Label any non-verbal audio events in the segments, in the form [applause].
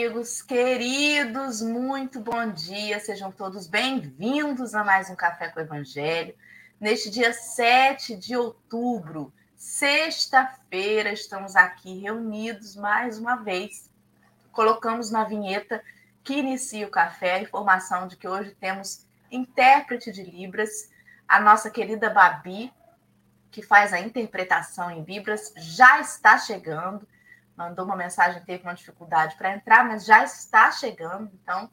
amigos queridos, muito bom dia, sejam todos bem-vindos a mais um Café com o Evangelho. Neste dia 7 de outubro, sexta-feira, estamos aqui reunidos mais uma vez. Colocamos na vinheta que inicia o café a informação de que hoje temos intérprete de Libras, a nossa querida Babi, que faz a interpretação em Libras, já está chegando mandou uma mensagem, teve uma dificuldade para entrar, mas já está chegando, então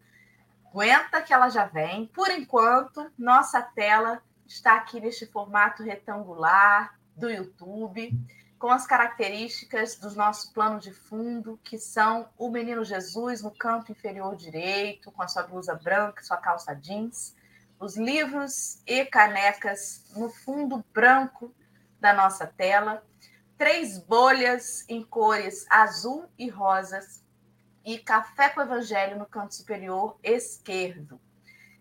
aguenta que ela já vem. Por enquanto, nossa tela está aqui neste formato retangular do YouTube, com as características do nosso plano de fundo, que são o menino Jesus no canto inferior direito, com a sua blusa branca, sua calça jeans, os livros e canecas no fundo branco da nossa tela três bolhas em cores azul e rosas e café com evangelho no canto superior esquerdo.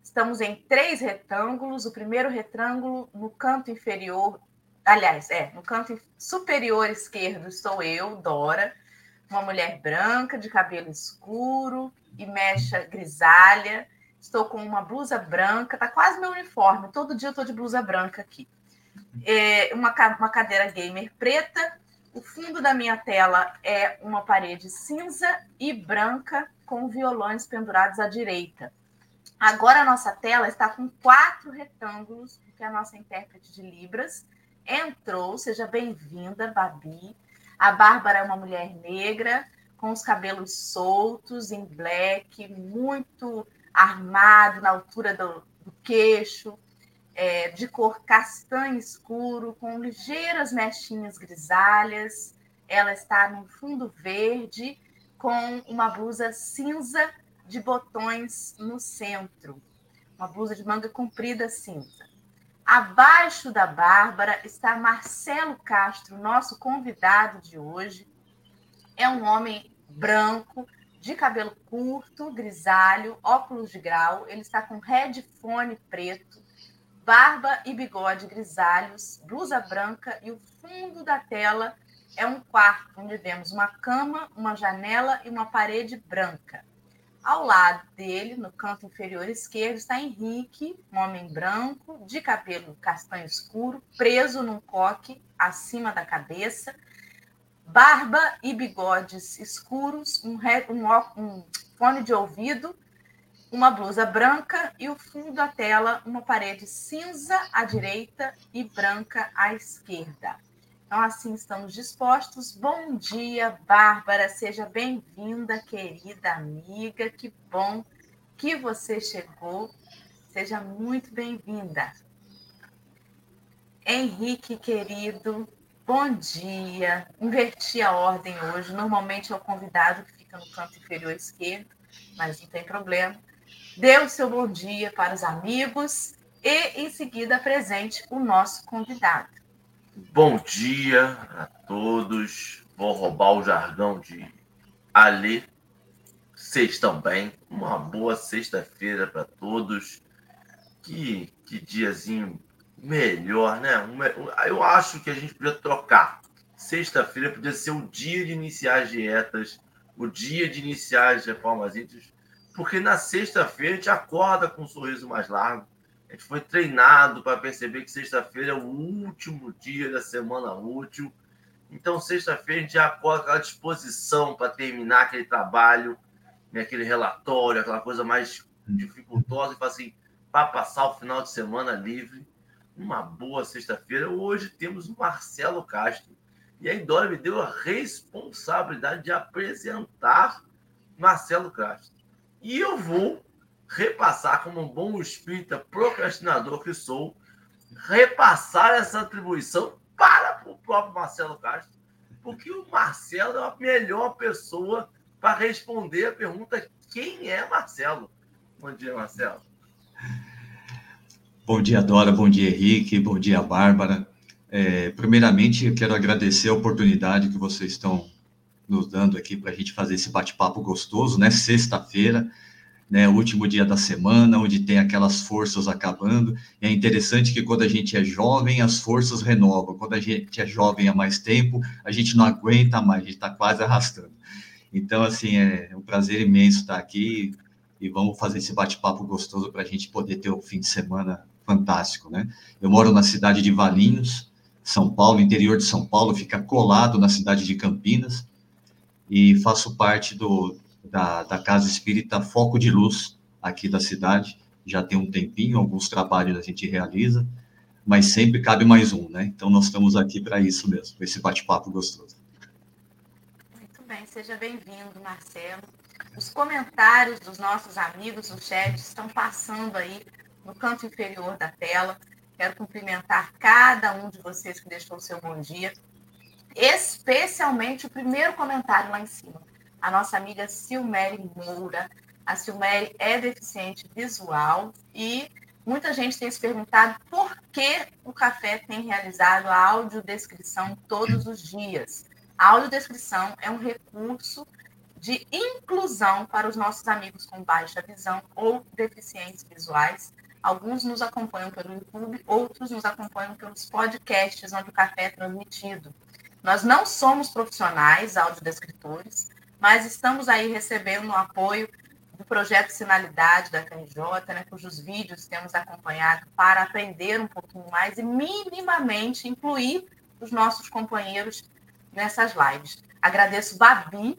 Estamos em três retângulos. O primeiro retângulo no canto inferior, aliás, é, no canto superior esquerdo estou eu, Dora, uma mulher branca de cabelo escuro e mecha grisalha. Estou com uma blusa branca, tá quase meu uniforme. Todo dia eu estou de blusa branca aqui é uma, uma cadeira gamer preta. O fundo da minha tela é uma parede cinza e branca com violões pendurados à direita. Agora a nossa tela está com quatro retângulos, porque a nossa intérprete de Libras entrou. Seja bem-vinda, Babi. A Bárbara é uma mulher negra, com os cabelos soltos, em black, muito armado na altura do, do queixo, é, de cor castanho escuro, com ligeiras mechinhas grisalhas. Ela está no fundo verde, com uma blusa cinza de botões no centro. Uma blusa de manga comprida cinza. Abaixo da Bárbara está Marcelo Castro, nosso convidado de hoje. É um homem branco, de cabelo curto, grisalho, óculos de grau. Ele está com headphone preto barba e bigode grisalhos, blusa branca e o fundo da tela é um quarto onde vemos uma cama, uma janela e uma parede branca. Ao lado dele, no canto inferior esquerdo, está Henrique, um homem branco, de cabelo castanho escuro, preso num coque acima da cabeça, barba e bigodes escuros, um, um, um fone de ouvido uma blusa branca e o fundo da tela uma parede cinza à direita e branca à esquerda. Então, assim estamos dispostos. Bom dia, Bárbara. Seja bem-vinda, querida amiga. Que bom que você chegou. Seja muito bem-vinda. Henrique, querido, bom dia. Inverti a ordem hoje. Normalmente é o convidado que fica no canto inferior esquerdo, mas não tem problema dê o seu bom dia para os amigos e, em seguida, apresente o nosso convidado. Bom dia a todos. Vou roubar o jargão de Ali. Vocês estão bem? Uma boa sexta-feira para todos. Que, que diazinho melhor, né? Eu acho que a gente podia trocar. Sexta-feira podia ser o dia de iniciar as dietas, o dia de iniciar as reformas íntimas porque na sexta-feira a gente acorda com um sorriso mais largo. A gente foi treinado para perceber que sexta-feira é o último dia da semana útil. Então, sexta-feira a gente já acorda com aquela disposição para terminar aquele trabalho, né, aquele relatório, aquela coisa mais dificultosa, e assim, para passar o final de semana livre. Uma boa sexta-feira. Hoje temos o Marcelo Castro. E aí, Dora me deu a responsabilidade de apresentar Marcelo Castro. E eu vou repassar, como um bom espírita procrastinador que sou, repassar essa atribuição para o próprio Marcelo Castro, porque o Marcelo é a melhor pessoa para responder a pergunta: quem é Marcelo? Bom dia, Marcelo. Bom dia, Dora. Bom dia, Henrique. Bom dia, Bárbara. É, primeiramente, eu quero agradecer a oportunidade que vocês estão nos dando aqui para a gente fazer esse bate-papo gostoso, né? Sexta-feira, né? Último dia da semana, onde tem aquelas forças acabando. E é interessante que quando a gente é jovem, as forças renovam. Quando a gente é jovem há mais tempo, a gente não aguenta mais, a gente está quase arrastando. Então, assim, é um prazer imenso estar aqui e vamos fazer esse bate-papo gostoso para a gente poder ter um fim de semana fantástico, né? Eu moro na cidade de Valinhos, São Paulo, interior de São Paulo, fica colado na cidade de Campinas e faço parte do, da, da Casa Espírita Foco de Luz aqui da cidade. Já tem um tempinho, alguns trabalhos a gente realiza, mas sempre cabe mais um, né? Então nós estamos aqui para isso mesmo, esse bate-papo gostoso. Muito bem, seja bem-vindo, Marcelo. Os comentários dos nossos amigos no chat estão passando aí no canto inferior da tela. Quero cumprimentar cada um de vocês que deixou o seu bom dia, especialmente o primeiro comentário lá em cima. A nossa amiga Silmere Moura. A Silmere é deficiente visual e muita gente tem se perguntado por que o café tem realizado a audiodescrição todos os dias. A audiodescrição é um recurso de inclusão para os nossos amigos com baixa visão ou deficientes visuais Alguns nos acompanham pelo YouTube, outros nos acompanham pelos podcasts onde o café é transmitido. Nós não somos profissionais audiodescritores, mas estamos aí recebendo o apoio do projeto Sinalidade da KNJ, né, cujos vídeos temos acompanhado para aprender um pouquinho mais e minimamente incluir os nossos companheiros nessas lives. Agradeço Babi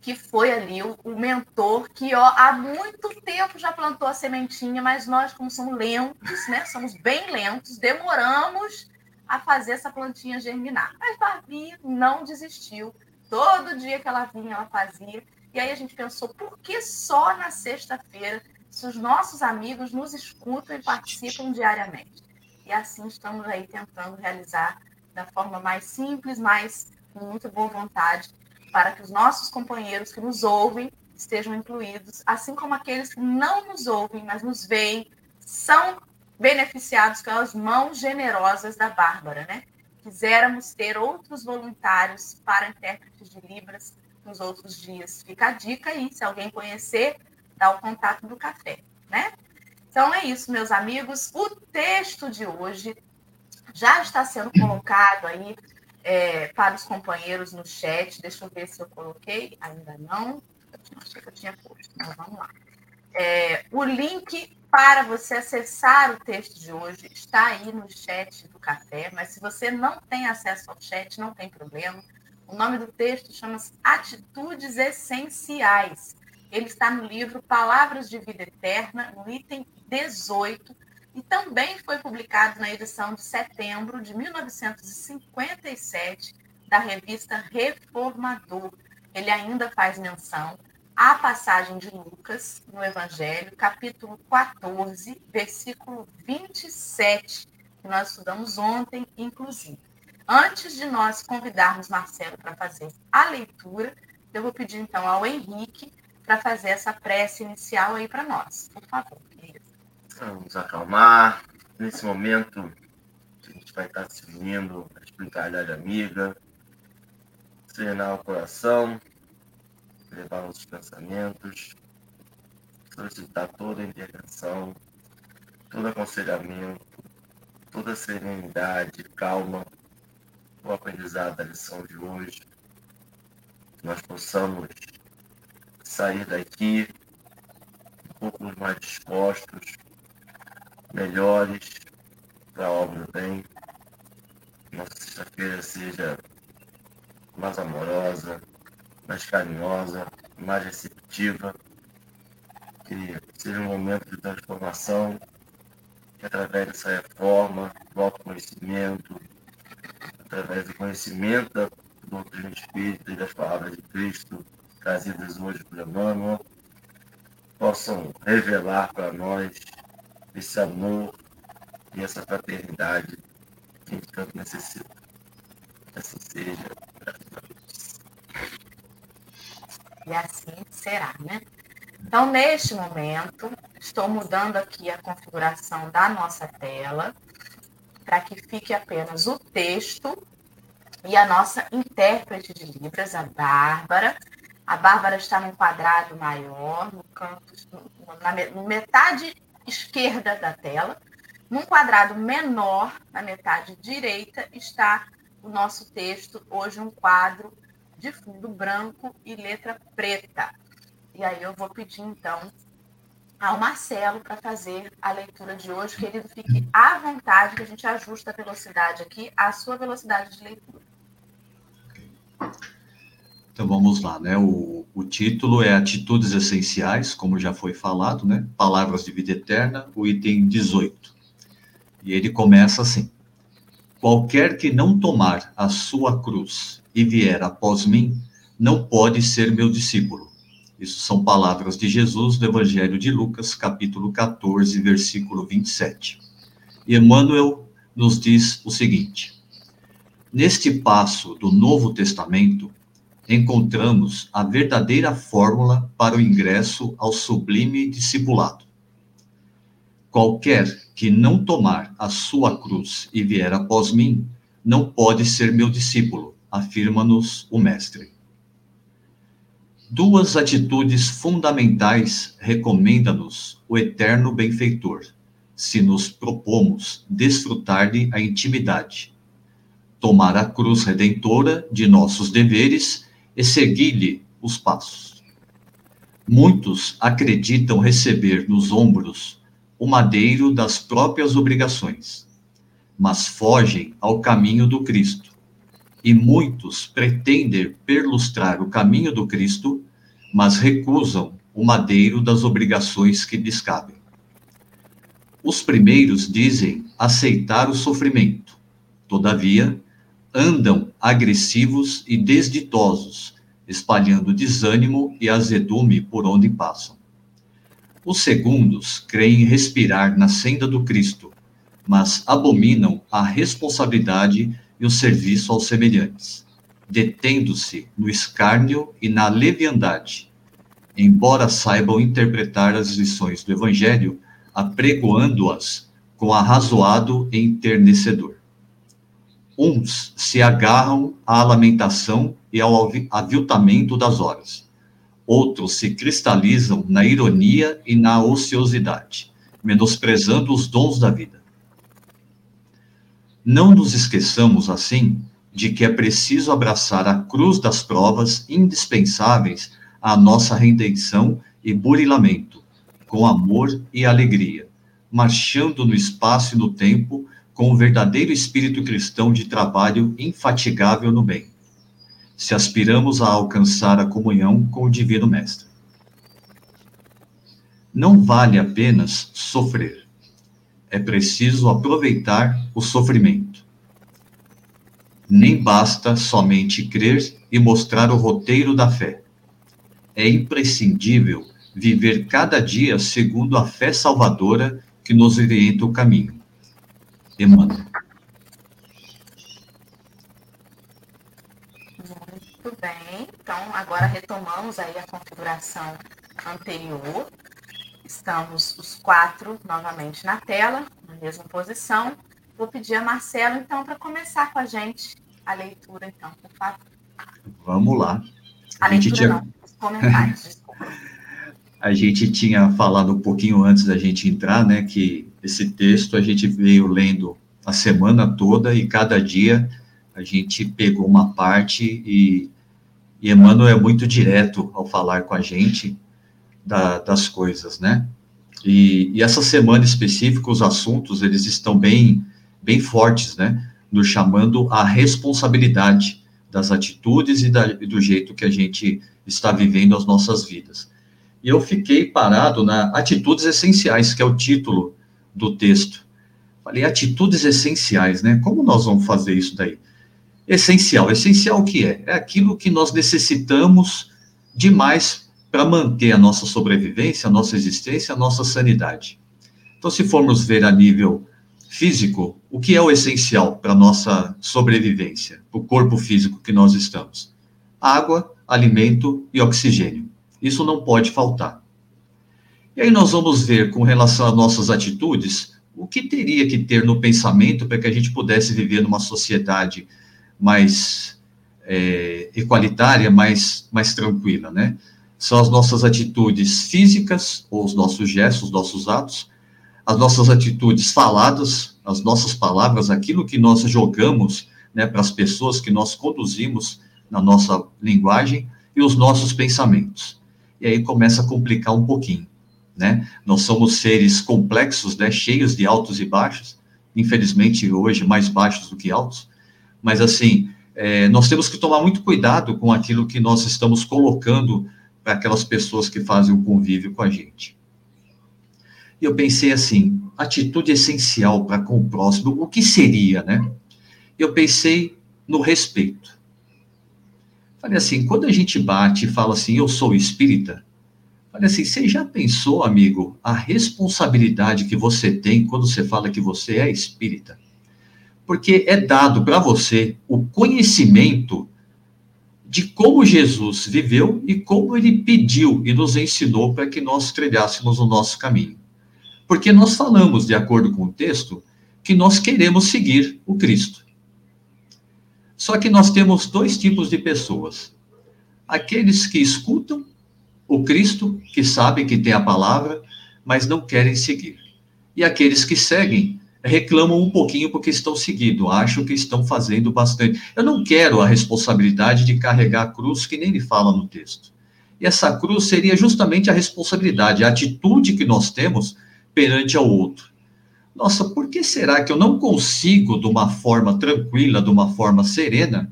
que foi ali o, o, mentor que ó, há muito tempo já plantou a sementinha, mas nós, como somos lentos, né? Somos bem lentos, demoramos a fazer essa plantinha germinar. Mas Barbie não desistiu. Todo dia que ela vinha, ela fazia. E aí a gente pensou, por que só na sexta-feira, se os nossos amigos nos escutam e participam diariamente? E assim estamos aí tentando realizar da forma mais simples, mas com muita boa vontade, para que os nossos companheiros que nos ouvem estejam incluídos, assim como aqueles que não nos ouvem, mas nos veem, são beneficiados pelas mãos generosas da Bárbara, né? Quiséramos ter outros voluntários para intérpretes de Libras nos outros dias. Fica a dica aí, se alguém conhecer, dá o contato do café, né? Então é isso, meus amigos. O texto de hoje já está sendo colocado aí é, para os companheiros no chat. Deixa eu ver se eu coloquei. Ainda não. Achei que eu tinha posto. Mas vamos lá. É, o link para você acessar o texto de hoje está aí no chat do café, mas se você não tem acesso ao chat, não tem problema. O nome do texto chama-se Atitudes Essenciais. Ele está no livro Palavras de Vida Eterna, no item 18, e também foi publicado na edição de setembro de 1957 da revista Reformador. Ele ainda faz menção à passagem de Lucas no Evangelho, capítulo 14, versículo 27, que nós estudamos ontem, inclusive. Antes de nós convidarmos Marcelo para fazer a leitura, eu vou pedir então ao Henrique para fazer essa prece inicial aí para nós. Por favor. Vamos acalmar. Nesse momento, a gente vai estar se unindo à espiritualidade amiga, serenar o coração, levar nossos pensamentos, solicitar toda intervenção, todo aconselhamento, toda serenidade, calma, o aprendizado da lição de hoje, que nós possamos sair daqui um pouco mais dispostos melhores para a obra do bem. Nossa sexta-feira seja mais amorosa, mais carinhosa, mais receptiva, que seja um momento de transformação, que através dessa reforma, do autoconhecimento, através do conhecimento da doutrina espírita e das palavras de Cristo trazidas hoje por Emmanuel, possam revelar para nós esse amor e essa fraternidade que a gente tanto necessita. Assim seja, graças a Deus. E assim será, né? Então, neste momento, estou mudando aqui a configuração da nossa tela para que fique apenas o texto e a nossa intérprete de Libras, a Bárbara. A Bárbara está num quadrado maior, no canto, na metade esquerda da tela. Num quadrado menor, na metade direita, está o nosso texto, hoje um quadro de fundo branco e letra preta. E aí eu vou pedir, então, ao Marcelo para fazer a leitura de hoje. Querido, fique à vontade, que a gente ajusta a velocidade aqui, a sua velocidade de leitura. Então vamos lá, né? O, o título é Atitudes Essenciais, como já foi falado, né? Palavras de Vida Eterna, o item 18. E ele começa assim: Qualquer que não tomar a sua cruz e vier após mim, não pode ser meu discípulo. Isso são palavras de Jesus do Evangelho de Lucas, capítulo 14, versículo 27. E Emmanuel nos diz o seguinte: Neste passo do Novo Testamento, encontramos a verdadeira fórmula para o ingresso ao sublime discipulado. Qualquer que não tomar a sua cruz e vier após mim, não pode ser meu discípulo, afirma-nos o Mestre. Duas atitudes fundamentais recomenda-nos o eterno benfeitor, se nos propomos desfrutar-lhe a intimidade. Tomar a cruz redentora de nossos deveres e seguir-lhe os passos. Muitos acreditam receber nos ombros o madeiro das próprias obrigações, mas fogem ao caminho do Cristo. E muitos pretendem perlustrar o caminho do Cristo, mas recusam o madeiro das obrigações que lhes cabem. Os primeiros dizem aceitar o sofrimento, todavia, andam agressivos e desditosos, espalhando desânimo e azedume por onde passam. Os segundos creem respirar na senda do Cristo, mas abominam a responsabilidade e o serviço aos semelhantes, detendo-se no escárnio e na leviandade, embora saibam interpretar as lições do Evangelho, apregoando-as com arrazoado e enternecedor. Uns se agarram à lamentação e ao aviltamento das horas. Outros se cristalizam na ironia e na ociosidade, menosprezando os dons da vida. Não nos esqueçamos, assim, de que é preciso abraçar a cruz das provas indispensáveis à nossa redenção e burilamento, com amor e alegria, marchando no espaço e no tempo com o verdadeiro espírito cristão de trabalho infatigável no bem, se aspiramos a alcançar a comunhão com o Divino Mestre. Não vale apenas sofrer, é preciso aproveitar o sofrimento. Nem basta somente crer e mostrar o roteiro da fé. É imprescindível viver cada dia segundo a fé salvadora que nos orienta o caminho demanda. Muito bem. Então, agora retomamos aí a configuração anterior. Estamos os quatro novamente na tela, na mesma posição. Vou pedir a Marcelo, então, para começar com a gente a leitura, então, por favor. Vamos lá. A, a leitura tinha... não, os comentários, [laughs] desculpa. A gente tinha falado um pouquinho antes da gente entrar, né, que esse texto a gente veio lendo a semana toda e cada dia a gente pegou uma parte e, e Emmanuel é muito direto ao falar com a gente da, das coisas, né? E, e, essa semana específica, os assuntos, eles estão bem, bem fortes, né? Nos chamando a responsabilidade das atitudes e, da, e do jeito que a gente está vivendo as nossas vidas. E eu fiquei parado na Atitudes Essenciais, que é o título do texto. Falei, atitudes essenciais, né? Como nós vamos fazer isso daí? Essencial. Essencial o que é? É aquilo que nós necessitamos demais para manter a nossa sobrevivência, a nossa existência, a nossa sanidade. Então, se formos ver a nível físico, o que é o essencial para a nossa sobrevivência, o corpo físico que nós estamos? Água, alimento e oxigênio. Isso não pode faltar. E aí nós vamos ver, com relação às nossas atitudes, o que teria que ter no pensamento para que a gente pudesse viver numa sociedade mais é, mais, mais tranquila, né? São as nossas atitudes físicas, ou os nossos gestos, os nossos atos, as nossas atitudes faladas, as nossas palavras, aquilo que nós jogamos né, para as pessoas que nós conduzimos na nossa linguagem e os nossos pensamentos. E aí começa a complicar um pouquinho, né? Nós somos seres complexos, né? Cheios de altos e baixos, infelizmente hoje mais baixos do que altos, mas assim, é, nós temos que tomar muito cuidado com aquilo que nós estamos colocando para aquelas pessoas que fazem o convívio com a gente. E eu pensei assim, atitude essencial para com o próximo, o que seria, né? Eu pensei no respeito. Falei assim, quando a gente bate e fala assim, eu sou espírita, falei assim, você já pensou, amigo, a responsabilidade que você tem quando você fala que você é espírita? Porque é dado para você o conhecimento de como Jesus viveu e como ele pediu e nos ensinou para que nós trilhássemos o nosso caminho. Porque nós falamos, de acordo com o texto, que nós queremos seguir o Cristo. Só que nós temos dois tipos de pessoas: aqueles que escutam o Cristo, que sabem que tem a palavra, mas não querem seguir, e aqueles que seguem reclamam um pouquinho porque estão seguindo, acham que estão fazendo bastante. Eu não quero a responsabilidade de carregar a cruz, que nem ele fala no texto. E essa cruz seria justamente a responsabilidade, a atitude que nós temos perante ao outro. Nossa, por que será que eu não consigo, de uma forma tranquila, de uma forma serena,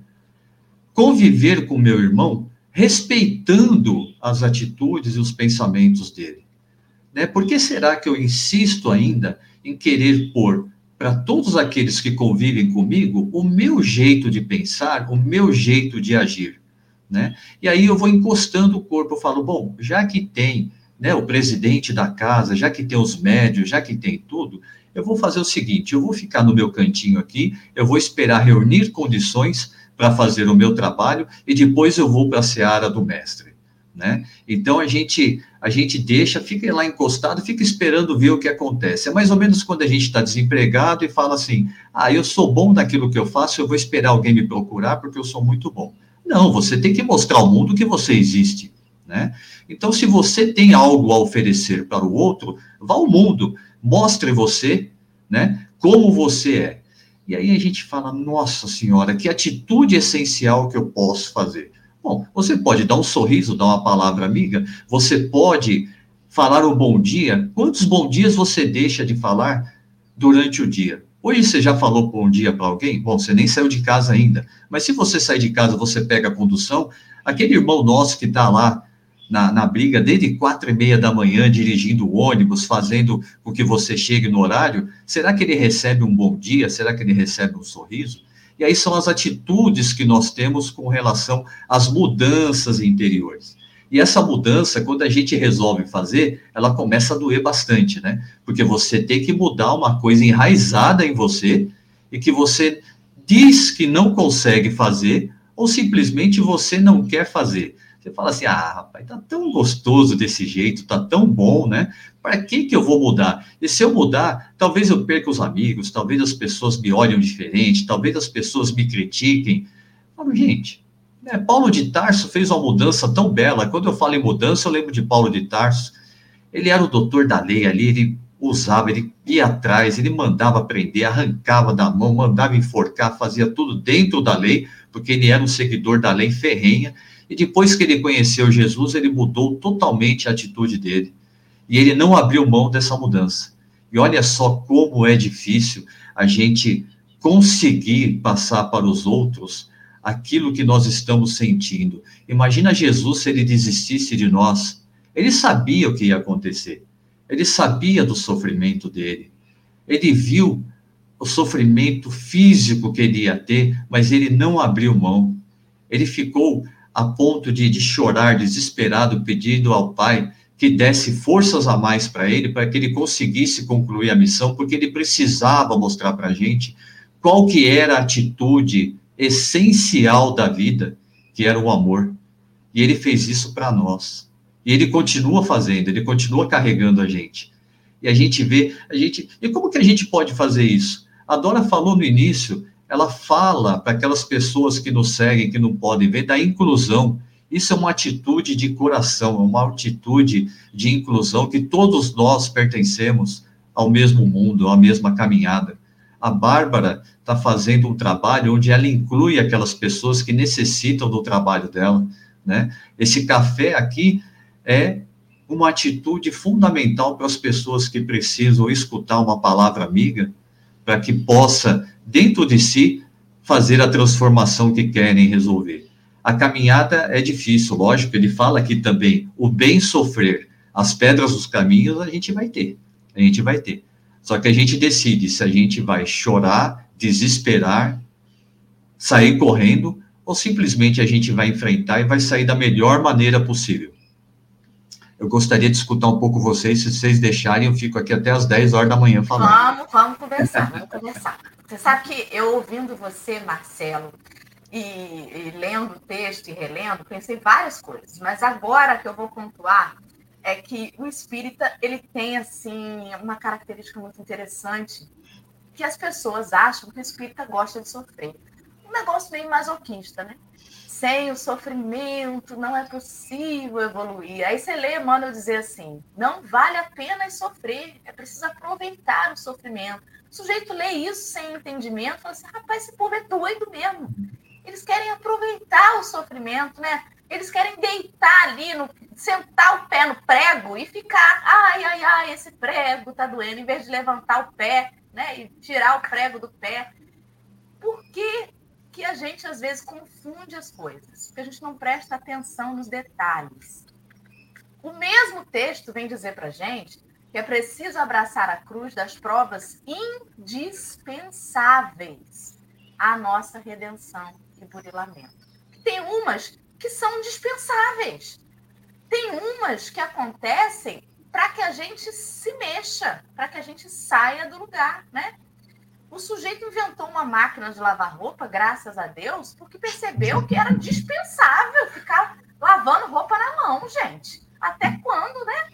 conviver com meu irmão, respeitando as atitudes e os pensamentos dele? Né? Por que será que eu insisto ainda em querer pôr para todos aqueles que convivem comigo o meu jeito de pensar, o meu jeito de agir? Né? E aí eu vou encostando o corpo, eu falo, bom, já que tem né, o presidente da casa, já que tem os médios, já que tem tudo, eu vou fazer o seguinte: eu vou ficar no meu cantinho aqui, eu vou esperar reunir condições para fazer o meu trabalho e depois eu vou para a seara do mestre. Né? Então a gente a gente deixa, fica lá encostado, fica esperando ver o que acontece. É mais ou menos quando a gente está desempregado e fala assim: ah, eu sou bom naquilo que eu faço, eu vou esperar alguém me procurar porque eu sou muito bom. Não, você tem que mostrar ao mundo que você existe. Né? Então, se você tem algo a oferecer para o outro, vá ao mundo, mostre você, né, como você é. E aí a gente fala, nossa senhora, que atitude essencial que eu posso fazer. Bom, você pode dar um sorriso, dar uma palavra amiga, você pode falar um bom dia. Quantos bons dias você deixa de falar durante o dia? Hoje você já falou bom dia para alguém? Bom, você nem saiu de casa ainda. Mas se você sair de casa, você pega a condução, aquele irmão nosso que está lá na, na briga desde quatro e meia da manhã, dirigindo o ônibus, fazendo com que você chegue no horário, será que ele recebe um bom dia? Será que ele recebe um sorriso? E aí são as atitudes que nós temos com relação às mudanças interiores. E essa mudança, quando a gente resolve fazer, ela começa a doer bastante, né? Porque você tem que mudar uma coisa enraizada em você e que você diz que não consegue fazer ou simplesmente você não quer fazer. Você fala assim: ah, rapaz, tá tão gostoso desse jeito, tá tão bom, né? Para que que eu vou mudar? E se eu mudar, talvez eu perca os amigos, talvez as pessoas me olhem diferente, talvez as pessoas me critiquem. Falo, gente, né, Paulo de Tarso fez uma mudança tão bela. Quando eu falo em mudança, eu lembro de Paulo de Tarso. Ele era o doutor da lei ali, ele usava, ele ia atrás, ele mandava prender, arrancava da mão, mandava enforcar, fazia tudo dentro da lei, porque ele era um seguidor da lei ferrenha e depois que ele conheceu Jesus, ele mudou totalmente a atitude dele. E ele não abriu mão dessa mudança. E olha só como é difícil a gente conseguir passar para os outros aquilo que nós estamos sentindo. Imagina Jesus se ele desistisse de nós. Ele sabia o que ia acontecer. Ele sabia do sofrimento dele. Ele viu o sofrimento físico que ele ia ter, mas ele não abriu mão. Ele ficou a ponto de, de chorar desesperado, pedindo ao pai que desse forças a mais para ele, para que ele conseguisse concluir a missão, porque ele precisava mostrar para a gente qual que era a atitude essencial da vida, que era o amor. E ele fez isso para nós. E ele continua fazendo, ele continua carregando a gente. E a gente vê, a gente, e como que a gente pode fazer isso? A Dora falou no início ela fala para aquelas pessoas que nos seguem, que não podem ver, da inclusão. Isso é uma atitude de coração, é uma atitude de inclusão que todos nós pertencemos ao mesmo mundo, à mesma caminhada. A Bárbara está fazendo um trabalho onde ela inclui aquelas pessoas que necessitam do trabalho dela, né? Esse café aqui é uma atitude fundamental para as pessoas que precisam escutar uma palavra amiga, para que possa, dentro de si, fazer a transformação que querem resolver. A caminhada é difícil, lógico, ele fala aqui também, o bem sofrer, as pedras dos caminhos a gente vai ter, a gente vai ter. Só que a gente decide se a gente vai chorar, desesperar, sair correndo, ou simplesmente a gente vai enfrentar e vai sair da melhor maneira possível. Eu gostaria de escutar um pouco vocês, se vocês deixarem, eu fico aqui até as 10 horas da manhã falando. Vamos, vamos conversar, vamos conversar. Você sabe que eu ouvindo você, Marcelo, e, e lendo o texto e relendo, pensei várias coisas, mas agora que eu vou pontuar é que o espírita ele tem assim uma característica muito interessante que as pessoas acham que o espírita gosta de sofrer. Um negócio meio masoquista, né? sem o sofrimento não é possível evoluir. Aí você lê Emmanuel dizer assim: não vale a pena sofrer, é preciso aproveitar o sofrimento. O sujeito lê isso sem entendimento, fala assim: rapaz, esse povo é doido mesmo. Eles querem aproveitar o sofrimento, né? Eles querem deitar ali, no, sentar o pé no prego e ficar, ai, ai, ai, esse prego tá doendo, em vez de levantar o pé, né, e tirar o prego do pé. Por que que a gente às vezes confunde as coisas, porque a gente não presta atenção nos detalhes. O mesmo texto vem dizer para gente que é preciso abraçar a cruz das provas indispensáveis à nossa redenção e burilamento. Tem umas que são dispensáveis. Tem umas que acontecem para que a gente se mexa, para que a gente saia do lugar, né? O sujeito inventou uma máquina de lavar roupa, graças a Deus, porque percebeu que era dispensável ficar lavando roupa na mão, gente. Até quando, né?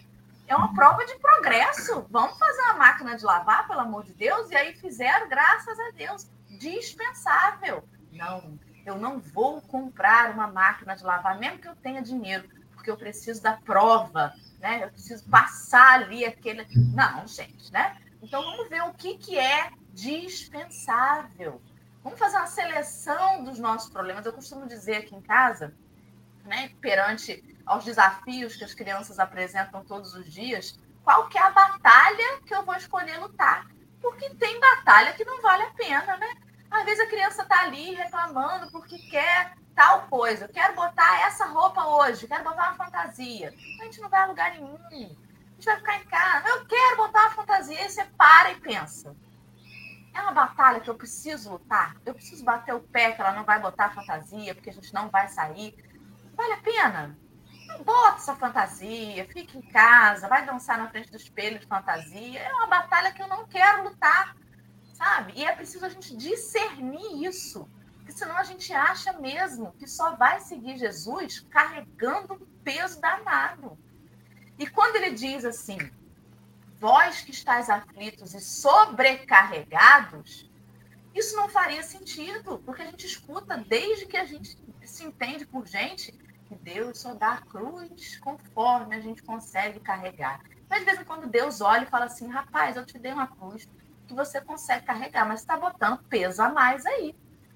É uma prova de progresso. Vamos fazer uma máquina de lavar, pelo amor de Deus? E aí fizeram, graças a Deus. Dispensável. Não, eu não vou comprar uma máquina de lavar, mesmo que eu tenha dinheiro, porque eu preciso da prova, né? Eu preciso passar ali aquele. Não, gente, né? Então vamos ver o que, que é dispensável. Vamos fazer uma seleção dos nossos problemas. Eu costumo dizer aqui em casa, né, perante aos desafios que as crianças apresentam todos os dias, qual que é a batalha que eu vou escolher lutar? Porque tem batalha que não vale a pena, né? Às vezes a criança está ali reclamando porque quer tal coisa. Eu quero botar essa roupa hoje, quero botar uma fantasia. A gente não vai a lugar nenhum. A gente vai ficar em casa. Eu quero botar uma fantasia. E você para e pensa é uma batalha que eu preciso lutar. Eu preciso bater o pé que ela não vai botar fantasia, porque a gente não vai sair. Vale a pena? Não bota essa fantasia, fica em casa, vai dançar na frente do espelho de fantasia. É uma batalha que eu não quero lutar, sabe? E é preciso a gente discernir isso. Porque senão a gente acha mesmo que só vai seguir Jesus carregando um peso danado. E quando ele diz assim, vós que estáis aflitos e sobrecarregados, isso não faria sentido, porque a gente escuta desde que a gente se entende por gente que Deus só dá a cruz conforme a gente consegue carregar. Mas de vez em quando Deus olha e fala assim: rapaz, eu te dei uma cruz que você consegue carregar, mas está botando peso a mais aí.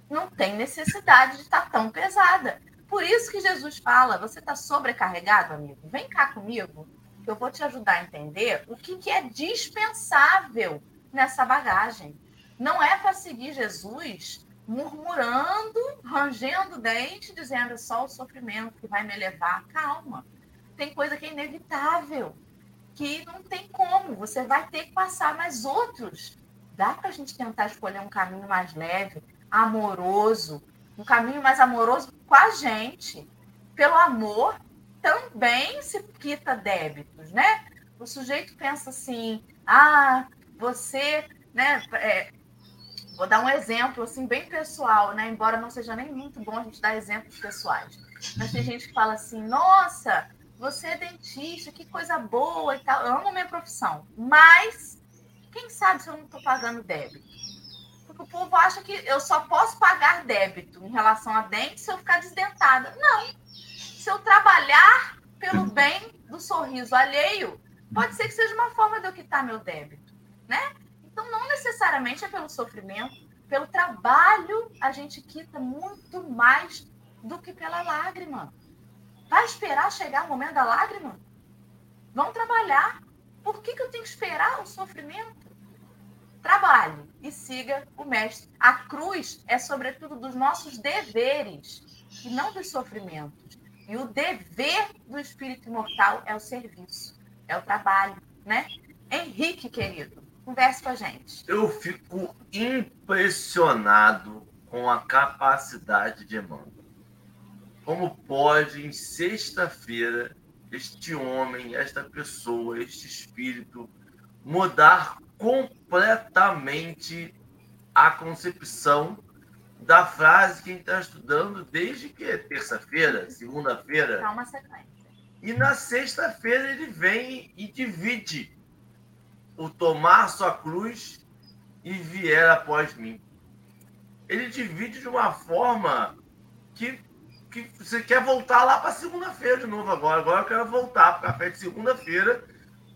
Não tem necessidade de estar tão pesada. Por isso que Jesus fala: você está sobrecarregado, amigo? Vem cá comigo que eu vou te ajudar a entender o que, que é dispensável nessa bagagem. Não é para seguir Jesus murmurando, rangendo dente, dizendo só o sofrimento que vai me levar. Calma. Tem coisa que é inevitável, que não tem como. Você vai ter que passar, mas outros. Dá para a gente tentar escolher um caminho mais leve, amoroso, um caminho mais amoroso com a gente, pelo amor também se quita débitos, né? O sujeito pensa assim, ah, você, né? É, vou dar um exemplo assim bem pessoal, né? Embora não seja nem muito bom a gente dar exemplos pessoais, mas tem gente que fala assim, nossa, você é dentista, que coisa boa e tal. Eu amo minha profissão, mas quem sabe se eu não estou pagando débito? Porque o povo acha que eu só posso pagar débito em relação a dente se eu ficar desdentada. Não se eu trabalhar pelo bem do sorriso alheio, pode ser que seja uma forma de eu quitar meu débito, né? Então, Então, não necessariamente é pelo sofrimento, pelo trabalho a gente quita muito mais do que pela lágrima. Vai esperar chegar o momento da lágrima? Vão trabalhar. Por que, que eu tenho que esperar o sofrimento? Trabalhe e siga o mestre. A cruz é, sobretudo, dos nossos deveres e não dos sofrimentos. E o dever do espírito imortal é o serviço, é o trabalho, né? Henrique, querido, converse com a gente. Eu fico impressionado com a capacidade de Emmanuel. Como pode, em sexta-feira, este homem, esta pessoa, este espírito, mudar completamente a concepção da frase que a gente está estudando desde que é terça-feira, segunda-feira. Tá uma sequência. E na sexta-feira ele vem e divide o tomar sua cruz e vier após mim. Ele divide de uma forma que, que você quer voltar lá para segunda-feira de novo agora. Agora eu quero voltar para o café de segunda-feira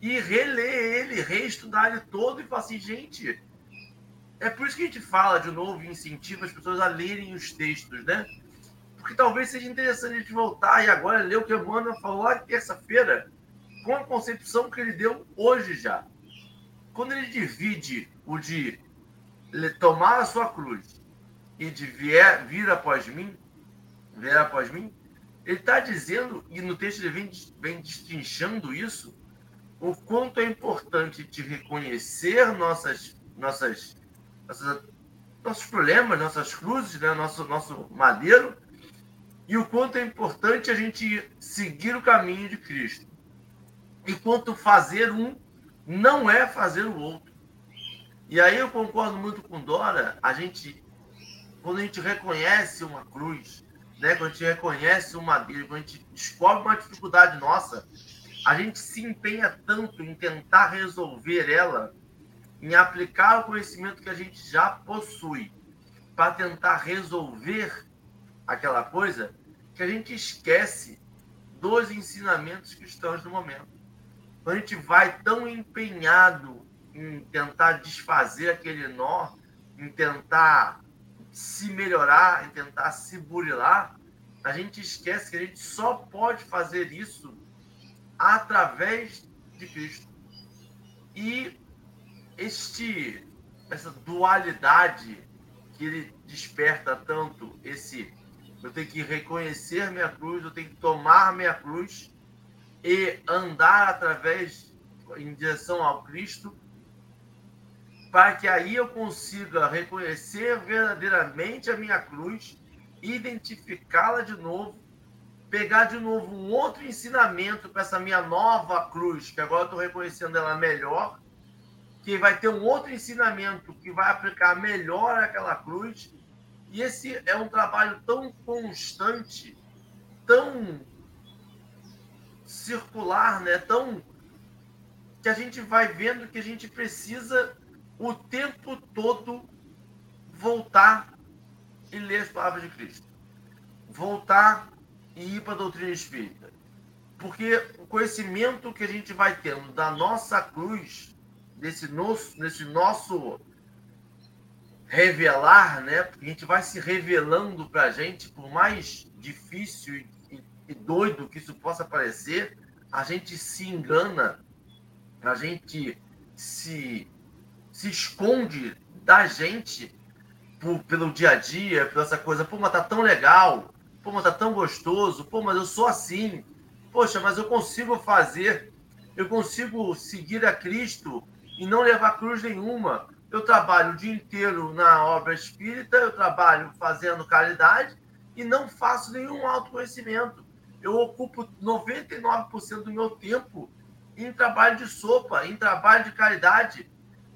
e reler ele, reestudar ele todo e falar assim, gente, é por isso que a gente fala de novo e incentiva as pessoas a lerem os textos, né? Porque talvez seja interessante a gente voltar e agora ler o que Emmanuel falou lá terça-feira, com a concepção que ele deu hoje já. Quando ele divide o de tomar a sua cruz e de vier, vir após mim, vir após mim, ele está dizendo, e no texto ele vem, vem destrinchando isso, o quanto é importante de reconhecer nossas, nossas, nossas, nossos problemas, nossas cruzes, né? nosso, nosso madeiro, e o quanto é importante a gente seguir o caminho de Cristo. E quanto fazer um não é fazer o outro. E aí eu concordo muito com Dora, a gente, quando a gente reconhece uma cruz, né, quando a gente reconhece um madeiro, quando a gente descobre uma dificuldade nossa, a gente se empenha tanto em tentar resolver ela, em aplicar o conhecimento que a gente já possui para tentar resolver aquela coisa, que a gente esquece dos ensinamentos cristãos no momento. Quando a gente vai tão empenhado em tentar desfazer aquele nó, em tentar se melhorar, em tentar se burilar, a gente esquece que a gente só pode fazer isso através de Cristo. E este, essa dualidade que ele desperta tanto, esse eu tenho que reconhecer minha cruz, eu tenho que tomar minha cruz e andar através, em direção ao Cristo, para que aí eu consiga reconhecer verdadeiramente a minha cruz, identificá-la de novo pegar de novo um outro ensinamento para essa minha nova cruz, que agora eu estou reconhecendo ela melhor, que vai ter um outro ensinamento que vai aplicar melhor aquela cruz. E esse é um trabalho tão constante, tão circular, né? Tão que a gente vai vendo que a gente precisa o tempo todo voltar e ler as palavras de Cristo. Voltar e ir para a doutrina espírita. Porque o conhecimento que a gente vai tendo da nossa cruz, desse nosso, desse nosso revelar, né? Porque a gente vai se revelando para a gente, por mais difícil e, e doido que isso possa parecer, a gente se engana, a gente se, se esconde da gente por, pelo dia a dia, por essa coisa, pô, mas tá tão legal, Pô, mas tá tão gostoso. Pô, mas eu sou assim. Poxa, mas eu consigo fazer. Eu consigo seguir a Cristo e não levar cruz nenhuma. Eu trabalho o dia inteiro na obra espírita, eu trabalho fazendo caridade e não faço nenhum autoconhecimento. Eu ocupo 99% do meu tempo em trabalho de sopa, em trabalho de caridade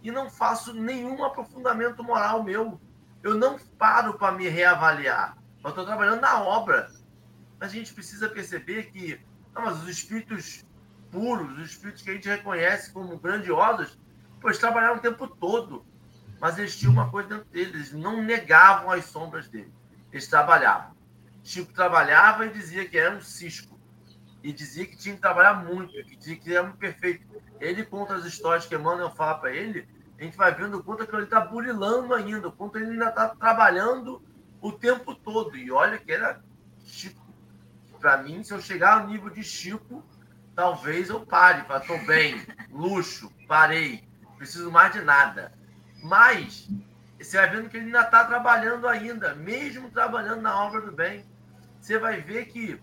e não faço nenhum aprofundamento moral meu. Eu não paro para me reavaliar. Eu estou trabalhando na obra. A gente precisa perceber que não, mas os espíritos puros, os espíritos que a gente reconhece como grandiosos, pois trabalharam o tempo todo. Mas eles tinham uma coisa dentro deles, eles não negavam as sombras dele. Eles trabalhavam. Chico trabalhava e dizia que era um cisco. E dizia que tinha que trabalhar muito, que dizia que era muito perfeito. Ele conta as histórias que Emmanuel fala para ele, a gente vai vendo o quanto ele está burilando ainda, o quanto ele ainda está trabalhando o tempo todo. E olha que era Chico. Para mim, se eu chegar ao nível de Chico, talvez eu pare. Fala, tô bem, luxo, parei, preciso mais de nada. Mas você vai vendo que ele ainda está trabalhando ainda, mesmo trabalhando na obra do bem. Você vai ver que,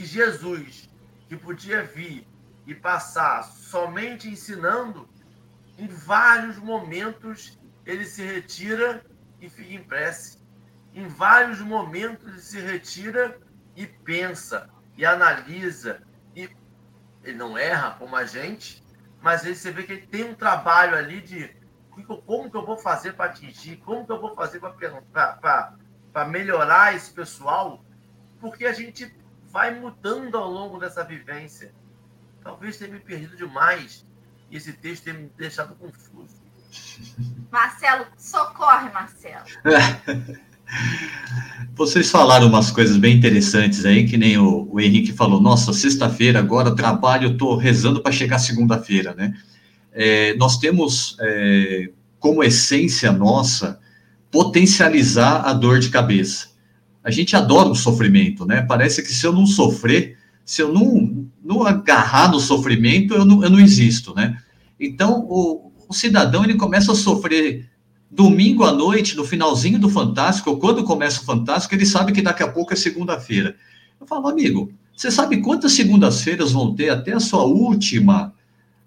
que Jesus, que podia vir e passar somente ensinando, em vários momentos ele se retira e fica em prece. Em vários momentos ele se retira e pensa, e analisa, e ele não erra como a gente, mas aí você vê que ele tem um trabalho ali de como que eu vou fazer para atingir, como que eu vou fazer para melhorar esse pessoal, porque a gente vai mudando ao longo dessa vivência. Talvez tenha me perdido demais e esse texto tenha me deixado confuso. [laughs] Marcelo, socorre, Marcelo. [laughs] Vocês falaram umas coisas bem interessantes aí, que nem o, o Henrique falou. Nossa, sexta-feira, agora trabalho, estou rezando para chegar segunda-feira, né? É, nós temos é, como essência nossa potencializar a dor de cabeça. A gente adora o sofrimento, né? Parece que se eu não sofrer, se eu não, não agarrar no sofrimento, eu não, eu não existo, né? Então, o, o cidadão, ele começa a sofrer domingo à noite, no finalzinho do Fantástico, ou quando começa o Fantástico, ele sabe que daqui a pouco é segunda-feira. Eu falo, amigo, você sabe quantas segundas-feiras vão ter até a sua última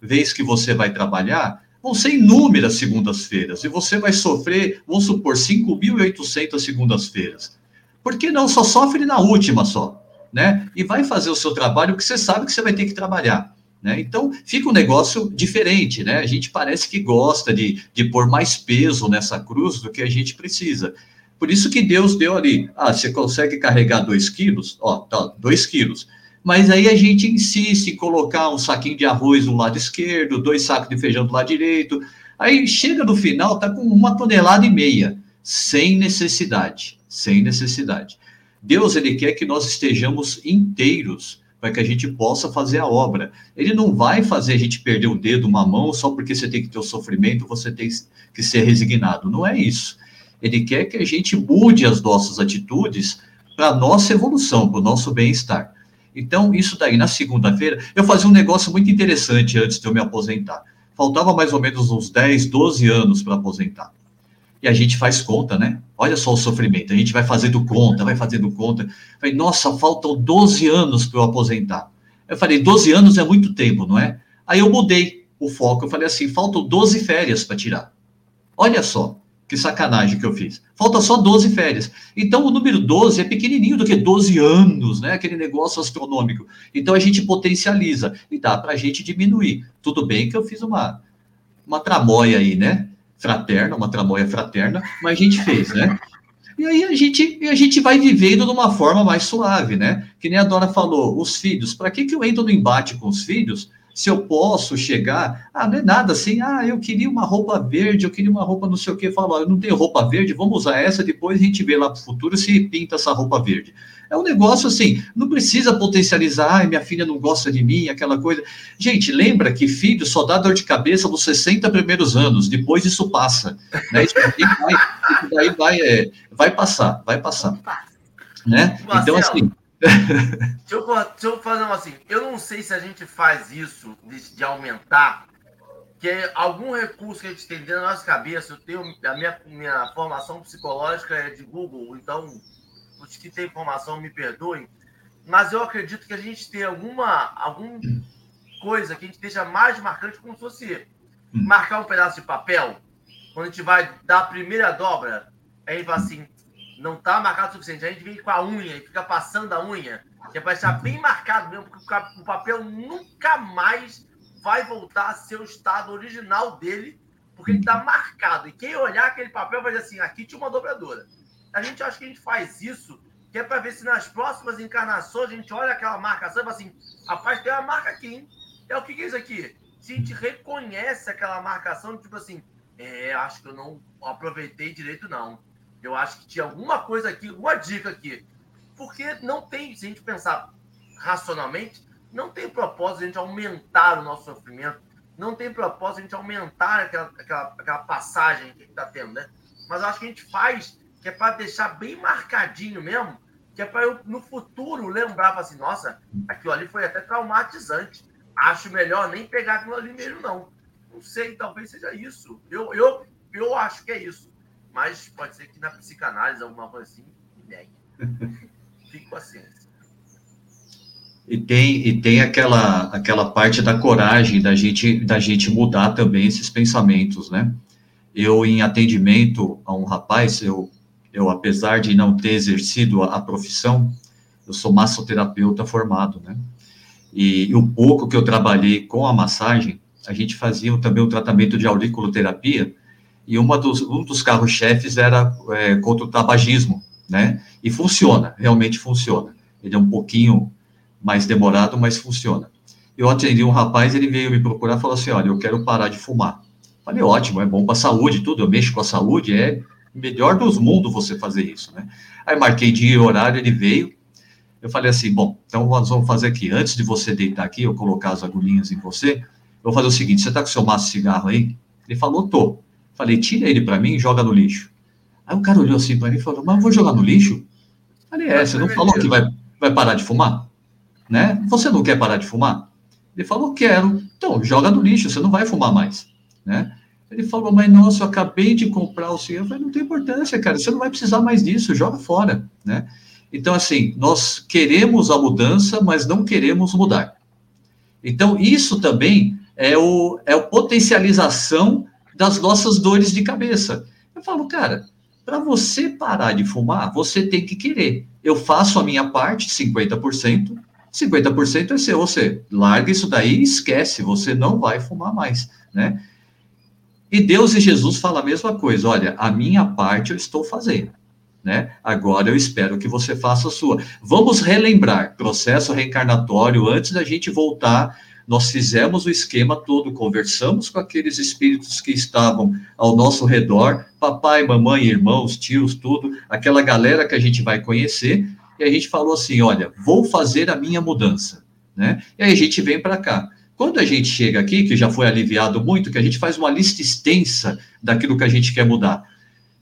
vez que você vai trabalhar? Vão ser inúmeras segundas-feiras, e você vai sofrer, vamos supor, 5.800 segundas-feiras. Por que não? Só sofre na última só, né? E vai fazer o seu trabalho que você sabe que você vai ter que trabalhar. Né? Então, fica um negócio diferente, né? A gente parece que gosta de, de pôr mais peso nessa cruz do que a gente precisa. Por isso que Deus deu ali, ah, você consegue carregar dois quilos? Ó, tá, dois quilos. Mas aí a gente insiste em colocar um saquinho de arroz do lado esquerdo, dois sacos de feijão do lado direito. Aí chega no final, tá com uma tonelada e meia, sem necessidade, sem necessidade. Deus, ele quer que nós estejamos inteiros, para que a gente possa fazer a obra. Ele não vai fazer a gente perder o dedo, uma mão, só porque você tem que ter o sofrimento, você tem que ser resignado. Não é isso. Ele quer que a gente mude as nossas atitudes para a nossa evolução, para o nosso bem-estar. Então, isso daí, na segunda-feira, eu fazia um negócio muito interessante antes de eu me aposentar. Faltava mais ou menos uns 10, 12 anos para aposentar e a gente faz conta, né? Olha só o sofrimento, a gente vai fazendo conta, vai fazendo conta. falei, nossa, faltam 12 anos para eu aposentar. Eu falei, 12 anos é muito tempo, não é? Aí eu mudei o foco, eu falei assim, faltam 12 férias para tirar. Olha só, que sacanagem que eu fiz. Falta só 12 férias. Então, o número 12 é pequenininho do que 12 anos, né? Aquele negócio astronômico. Então, a gente potencializa e dá para a gente diminuir. Tudo bem que eu fiz uma, uma tramóia aí, né? Fraterna, uma tramóia fraterna, mas a gente fez, né? E aí a gente, a gente vai vivendo de uma forma mais suave, né? Que nem a dona falou, os filhos, para que, que eu entro no embate com os filhos se eu posso chegar, ah, não é nada assim, ah, eu queria uma roupa verde, eu queria uma roupa não sei o que, falo, eu não tenho roupa verde, vamos usar essa, depois a gente vê lá para o futuro se pinta essa roupa verde. É um negócio assim, não precisa potencializar, ai, minha filha não gosta de mim, aquela coisa. Gente, lembra que filho só dá dor de cabeça nos 60 primeiros anos, depois isso passa. Né? Isso daí vai, isso daí vai, é, vai passar, vai passar. Né? Então, assim [laughs] deixa, eu, deixa eu fazer uma assim. Eu não sei se a gente faz isso de, de aumentar, que é algum recurso que a gente tem dentro da nossa cabeça. Eu tenho a minha, minha formação psicológica é de Google, então os que têm formação me perdoem, mas eu acredito que a gente tem alguma algum coisa que a gente deixa mais marcante como se fosse marcar um pedaço de papel. Quando a gente vai dar a primeira dobra, aí fala assim, não tá marcado o suficiente. A gente vem com a unha e fica passando a unha, que é para estar bem marcado mesmo, porque o papel nunca mais vai voltar a ser o estado original dele, porque ele está marcado. E quem olhar aquele papel vai dizer assim: aqui tinha uma dobradora. A gente acha que a gente faz isso, que é para ver se nas próximas encarnações a gente olha aquela marcação e fala assim: rapaz, tem uma marca aqui, hein? É o que, que é isso aqui? Se a gente reconhece aquela marcação, tipo assim, é, acho que eu não aproveitei direito, não eu acho que tinha alguma coisa aqui, alguma dica aqui. Porque não tem, se a gente pensar racionalmente, não tem propósito a gente aumentar o nosso sofrimento, não tem propósito a gente aumentar aquela, aquela, aquela passagem que está tendo, né? Mas eu acho que a gente faz que é para deixar bem marcadinho mesmo, que é para eu, no futuro, lembrar, assim, nossa, aquilo ali foi até traumatizante. Acho melhor nem pegar aquilo ali mesmo, não. Não sei, talvez seja isso. Eu, eu, eu acho que é isso. Mas pode ser que na psicanálise, alguma coisa assim, negue. [laughs] Fique com a ciência. E tem, e tem aquela, aquela parte da coragem da gente, da gente mudar também esses pensamentos, né? Eu, em atendimento a um rapaz, eu, eu apesar de não ter exercido a, a profissão, eu sou massoterapeuta formado, né? E, e, o pouco que eu trabalhei com a massagem, a gente fazia também o tratamento de auriculoterapia, e uma dos, um dos carros-chefes era é, contra o tabagismo, né? E funciona, realmente funciona. Ele é um pouquinho mais demorado, mas funciona. Eu atendi um rapaz, ele veio me procurar e falou assim: Olha, eu quero parar de fumar. Falei, ótimo, é bom para a saúde, tudo. Eu mexo com a saúde, é melhor dos mundos você fazer isso, né? Aí marquei dia e horário, ele veio. Eu falei assim: Bom, então nós vamos fazer aqui. Antes de você deitar aqui, eu colocar as agulhinhas em você, eu vou fazer o seguinte: você está com seu maço de cigarro aí? Ele falou: Tô. Falei: Tira ele para mim e joga no lixo. Aí o cara olhou assim para mim e falou: Mas eu vou jogar no lixo? Falei: É, você não falou que vai, vai parar de fumar? né? Você não quer parar de fumar? Ele falou, quero. Então, joga no lixo, você não vai fumar mais, né? Ele falou, mas nossa, eu acabei de comprar o cigarro. Eu falei, não tem importância, cara, você não vai precisar mais disso, joga fora, né? Então, assim, nós queremos a mudança, mas não queremos mudar. Então, isso também é o, é a potencialização das nossas dores de cabeça. Eu falo, cara, para você parar de fumar, você tem que querer. Eu faço a minha parte, 50%, 50% é seu. Você larga isso daí e esquece, você não vai fumar mais, né? E Deus e Jesus falam a mesma coisa. Olha, a minha parte eu estou fazendo, né? Agora eu espero que você faça a sua. Vamos relembrar, processo reencarnatório, antes da gente voltar, nós fizemos o esquema todo, conversamos com aqueles espíritos que estavam ao nosso redor, papai, mamãe, irmãos, tios, tudo, aquela galera que a gente vai conhecer, e a gente falou assim: olha, vou fazer a minha mudança. Né? E aí a gente vem para cá. Quando a gente chega aqui, que já foi aliviado muito, que a gente faz uma lista extensa daquilo que a gente quer mudar.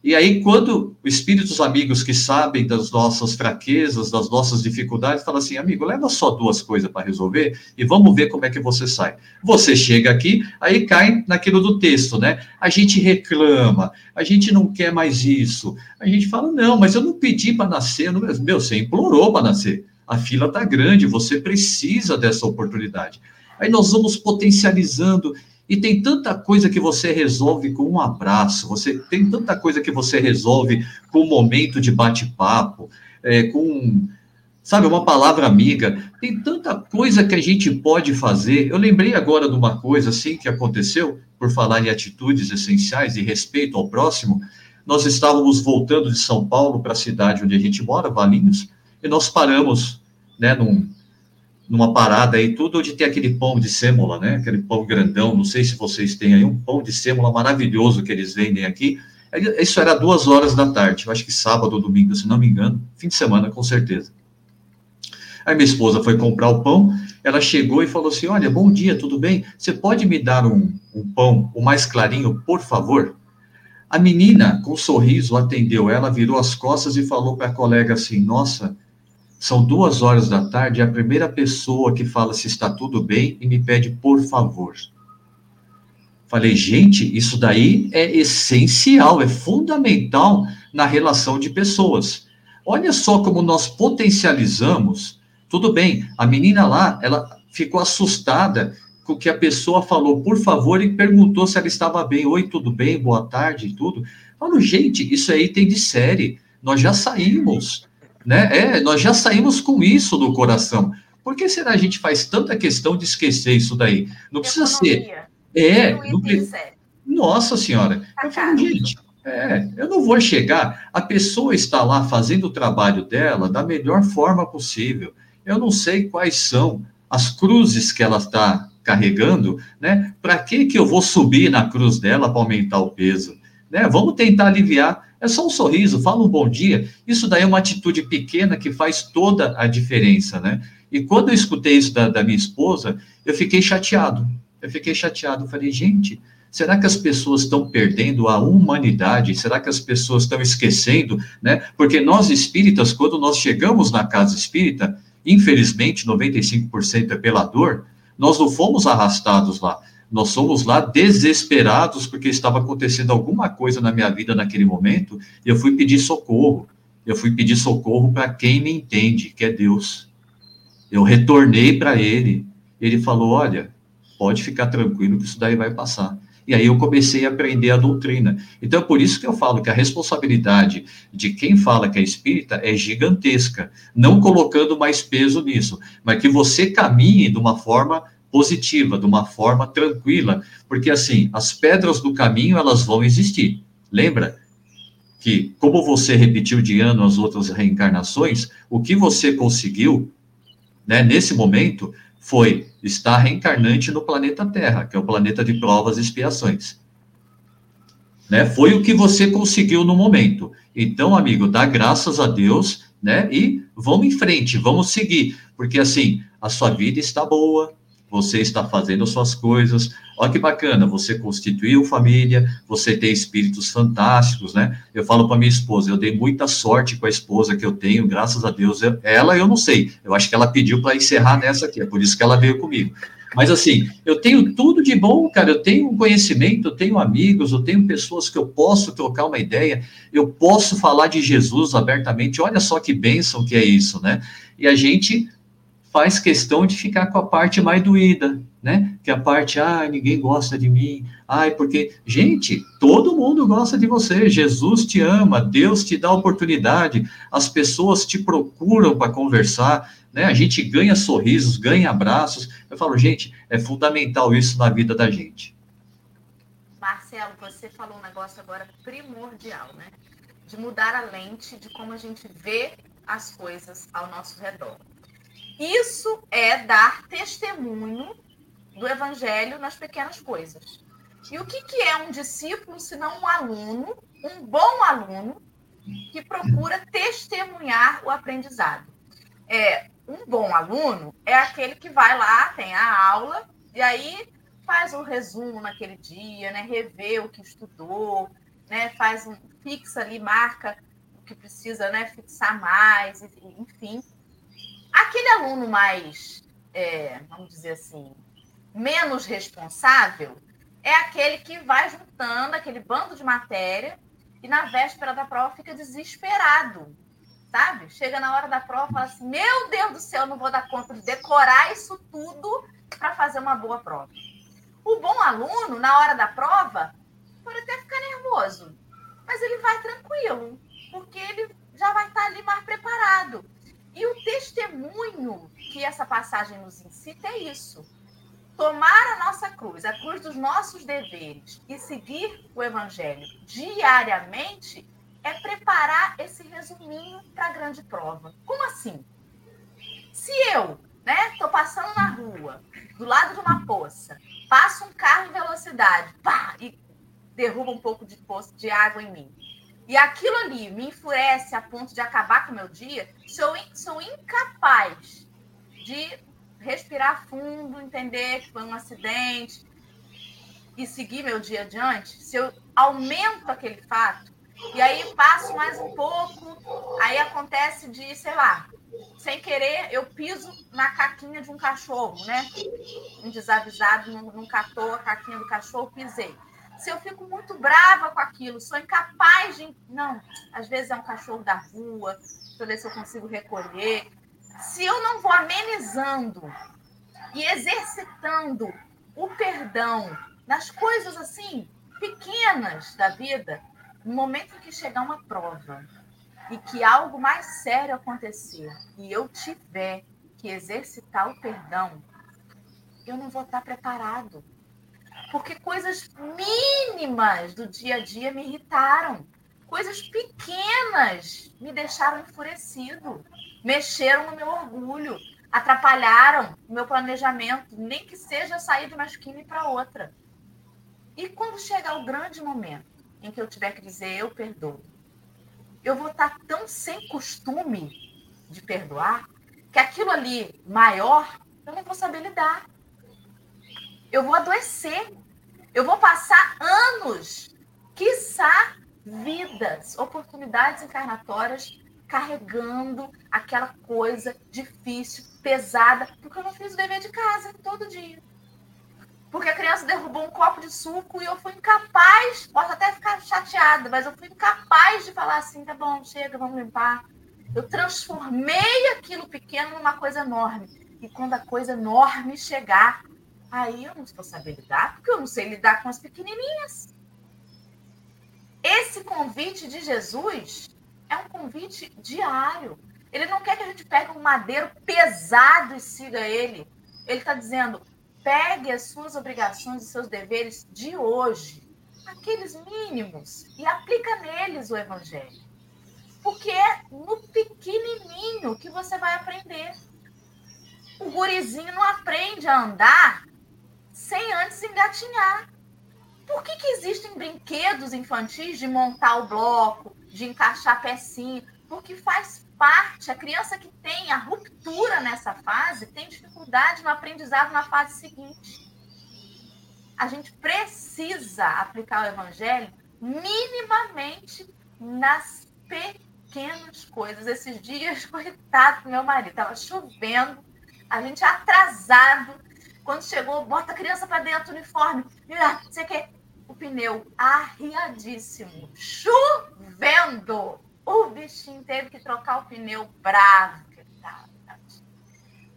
E aí, quando os espíritos amigos que sabem das nossas fraquezas, das nossas dificuldades, falam assim, amigo, leva só duas coisas para resolver e vamos ver como é que você sai. Você chega aqui, aí cai naquilo do texto, né? A gente reclama, a gente não quer mais isso. A gente fala, não, mas eu não pedi para nascer. Não... Meu, você implorou para nascer. A fila está grande, você precisa dessa oportunidade. Aí nós vamos potencializando e tem tanta coisa que você resolve com um abraço, você tem tanta coisa que você resolve com um momento de bate-papo, é, com, sabe, uma palavra amiga. Tem tanta coisa que a gente pode fazer. Eu lembrei agora de uma coisa assim que aconteceu, por falar em atitudes essenciais e respeito ao próximo. Nós estávamos voltando de São Paulo para a cidade onde a gente mora, Valinhos, e nós paramos, né, num, numa parada aí, tudo onde tem aquele pão de sêmola, né? Aquele pão grandão, não sei se vocês têm aí, um pão de sêmola maravilhoso que eles vendem aqui. Isso era duas horas da tarde, eu acho que sábado ou domingo, se não me engano, fim de semana, com certeza. Aí minha esposa foi comprar o pão, ela chegou e falou assim: Olha, bom dia, tudo bem? Você pode me dar um, um pão, o mais clarinho, por favor? A menina, com um sorriso, atendeu ela, virou as costas e falou para a colega assim: Nossa, são duas horas da tarde, é a primeira pessoa que fala se está tudo bem e me pede por favor. Falei, gente, isso daí é essencial, é fundamental na relação de pessoas. Olha só como nós potencializamos. Tudo bem, a menina lá, ela ficou assustada com o que a pessoa falou, por favor, e perguntou se ela estava bem. Oi, tudo bem? Boa tarde e tudo. Falo, gente, isso aí tem de série. Nós já saímos né? É, nós já saímos com isso do coração. Por que será a gente faz tanta questão de esquecer isso daí? Não precisa ser. É, não Nossa Senhora. Tá eu falo, gente, é, eu não vou chegar. A pessoa está lá fazendo o trabalho dela da melhor forma possível. Eu não sei quais são as cruzes que ela está carregando, né? Para que que eu vou subir na cruz dela para aumentar o peso? Né? Vamos tentar aliviar. É só um sorriso, fala um bom dia. Isso daí é uma atitude pequena que faz toda a diferença, né? E quando eu escutei isso da, da minha esposa, eu fiquei chateado. Eu fiquei chateado. Falei, gente, será que as pessoas estão perdendo a humanidade? Será que as pessoas estão esquecendo, né? Porque nós espíritas, quando nós chegamos na casa espírita, infelizmente 95% é pela dor, nós não fomos arrastados lá. Nós somos lá desesperados porque estava acontecendo alguma coisa na minha vida naquele momento e eu fui pedir socorro. Eu fui pedir socorro para quem me entende, que é Deus. Eu retornei para ele. Ele falou: Olha, pode ficar tranquilo que isso daí vai passar. E aí eu comecei a aprender a doutrina. Então é por isso que eu falo que a responsabilidade de quem fala que é espírita é gigantesca, não colocando mais peso nisso, mas que você caminhe de uma forma positiva, de uma forma tranquila, porque assim, as pedras do caminho elas vão existir. Lembra que como você repetiu de ano as outras reencarnações, o que você conseguiu, né, nesse momento foi estar reencarnante no planeta Terra, que é o planeta de provas e expiações. Né? Foi o que você conseguiu no momento. Então, amigo, dá graças a Deus, né? E vamos em frente, vamos seguir, porque assim, a sua vida está boa, você está fazendo suas coisas. Olha que bacana, você constituiu família, você tem espíritos fantásticos, né? Eu falo para minha esposa, eu dei muita sorte com a esposa que eu tenho, graças a Deus. Eu, ela eu não sei, eu acho que ela pediu para encerrar nessa aqui, é por isso que ela veio comigo. Mas assim, eu tenho tudo de bom, cara. Eu tenho conhecimento, eu tenho amigos, eu tenho pessoas que eu posso trocar uma ideia, eu posso falar de Jesus abertamente. Olha só que bênção que é isso, né? E a gente faz questão de ficar com a parte mais doída, né? Que a parte, ah, ninguém gosta de mim, ai, porque, gente, todo mundo gosta de você, Jesus te ama, Deus te dá oportunidade, as pessoas te procuram para conversar, né? A gente ganha sorrisos, ganha abraços. Eu falo, gente, é fundamental isso na vida da gente. Marcelo, você falou um negócio agora primordial, né? De mudar a lente de como a gente vê as coisas ao nosso redor. Isso é dar testemunho do evangelho nas pequenas coisas. E o que, que é um discípulo se não um aluno, um bom aluno, que procura testemunhar o aprendizado? É, um bom aluno é aquele que vai lá, tem a aula, e aí faz um resumo naquele dia, né? Revê o que estudou, né? Faz um, fixa ali, marca o que precisa, né? Fixar mais, enfim. Aquele aluno mais, é, vamos dizer assim, menos responsável é aquele que vai juntando aquele bando de matéria e na véspera da prova fica desesperado, sabe? Chega na hora da prova e fala assim: Meu Deus do céu, não vou dar conta de decorar isso tudo para fazer uma boa prova. O bom aluno, na hora da prova, pode até ficar nervoso, mas ele vai tranquilo, porque ele já vai estar ali mais preparado. E o testemunho que essa passagem nos incita é isso. Tomar a nossa cruz, a cruz dos nossos deveres e seguir o evangelho diariamente é preparar esse resuminho para a grande prova. Como assim? Se eu, né, passando na rua, do lado de uma poça, passa um carro em velocidade, pá, e derruba um pouco de poço de água em mim e aquilo ali me enfurece a ponto de acabar com o meu dia, sou, sou incapaz de respirar fundo, entender que foi um acidente e seguir meu dia adiante, se eu aumento aquele fato, e aí passo mais um pouco, aí acontece de, sei lá, sem querer, eu piso na caquinha de um cachorro, né? Um desavisado não, não catou a caquinha do cachorro, pisei se eu fico muito brava com aquilo, sou incapaz de. Não, às vezes é um cachorro da rua, deixa eu ver se eu consigo recolher. Se eu não vou amenizando e exercitando o perdão nas coisas assim, pequenas da vida, no momento em que chegar uma prova e que algo mais sério acontecer e eu tiver que exercitar o perdão, eu não vou estar preparado porque coisas mínimas do dia a dia me irritaram. Coisas pequenas me deixaram enfurecido, mexeram no meu orgulho, atrapalharam o meu planejamento, nem que seja sair de uma esquina para outra. E quando chegar o grande momento em que eu tiver que dizer eu perdoo, eu vou estar tão sem costume de perdoar que aquilo ali maior eu não vou saber lidar. eu vou adoecer. Eu vou passar anos, quiçá vidas, oportunidades encarnatórias carregando aquela coisa difícil, pesada, porque eu não fiz o dever de casa todo dia. Porque a criança derrubou um copo de suco e eu fui incapaz, posso até ficar chateada, mas eu fui incapaz de falar assim, tá bom, chega, vamos limpar. Eu transformei aquilo pequeno numa coisa enorme. E quando a coisa enorme chegar, aí eu não vou saber lidar, porque eu não sei lidar com as pequenininhas. Esse convite de Jesus é um convite diário. Ele não quer que a gente pegue um madeiro pesado e siga ele. Ele está dizendo: pegue as suas obrigações e seus deveres de hoje, aqueles mínimos, e aplica neles o evangelho. Porque é no pequenininho que você vai aprender. O gurizinho não aprende a andar sem antes engatinhar. Por que, que existem brinquedos infantis de montar o bloco, de encaixar pecinha? Porque faz parte, a criança que tem a ruptura nessa fase tem dificuldade no aprendizado na fase seguinte. A gente precisa aplicar o evangelho minimamente nas pequenas coisas. Esses dias, [laughs] coitado do meu marido, estava chovendo, a gente atrasado. Quando chegou, bota a criança para dentro uniforme. Ah, você quer o pneu arriadíssimo, chovendo. O bichinho teve que trocar o pneu bravo.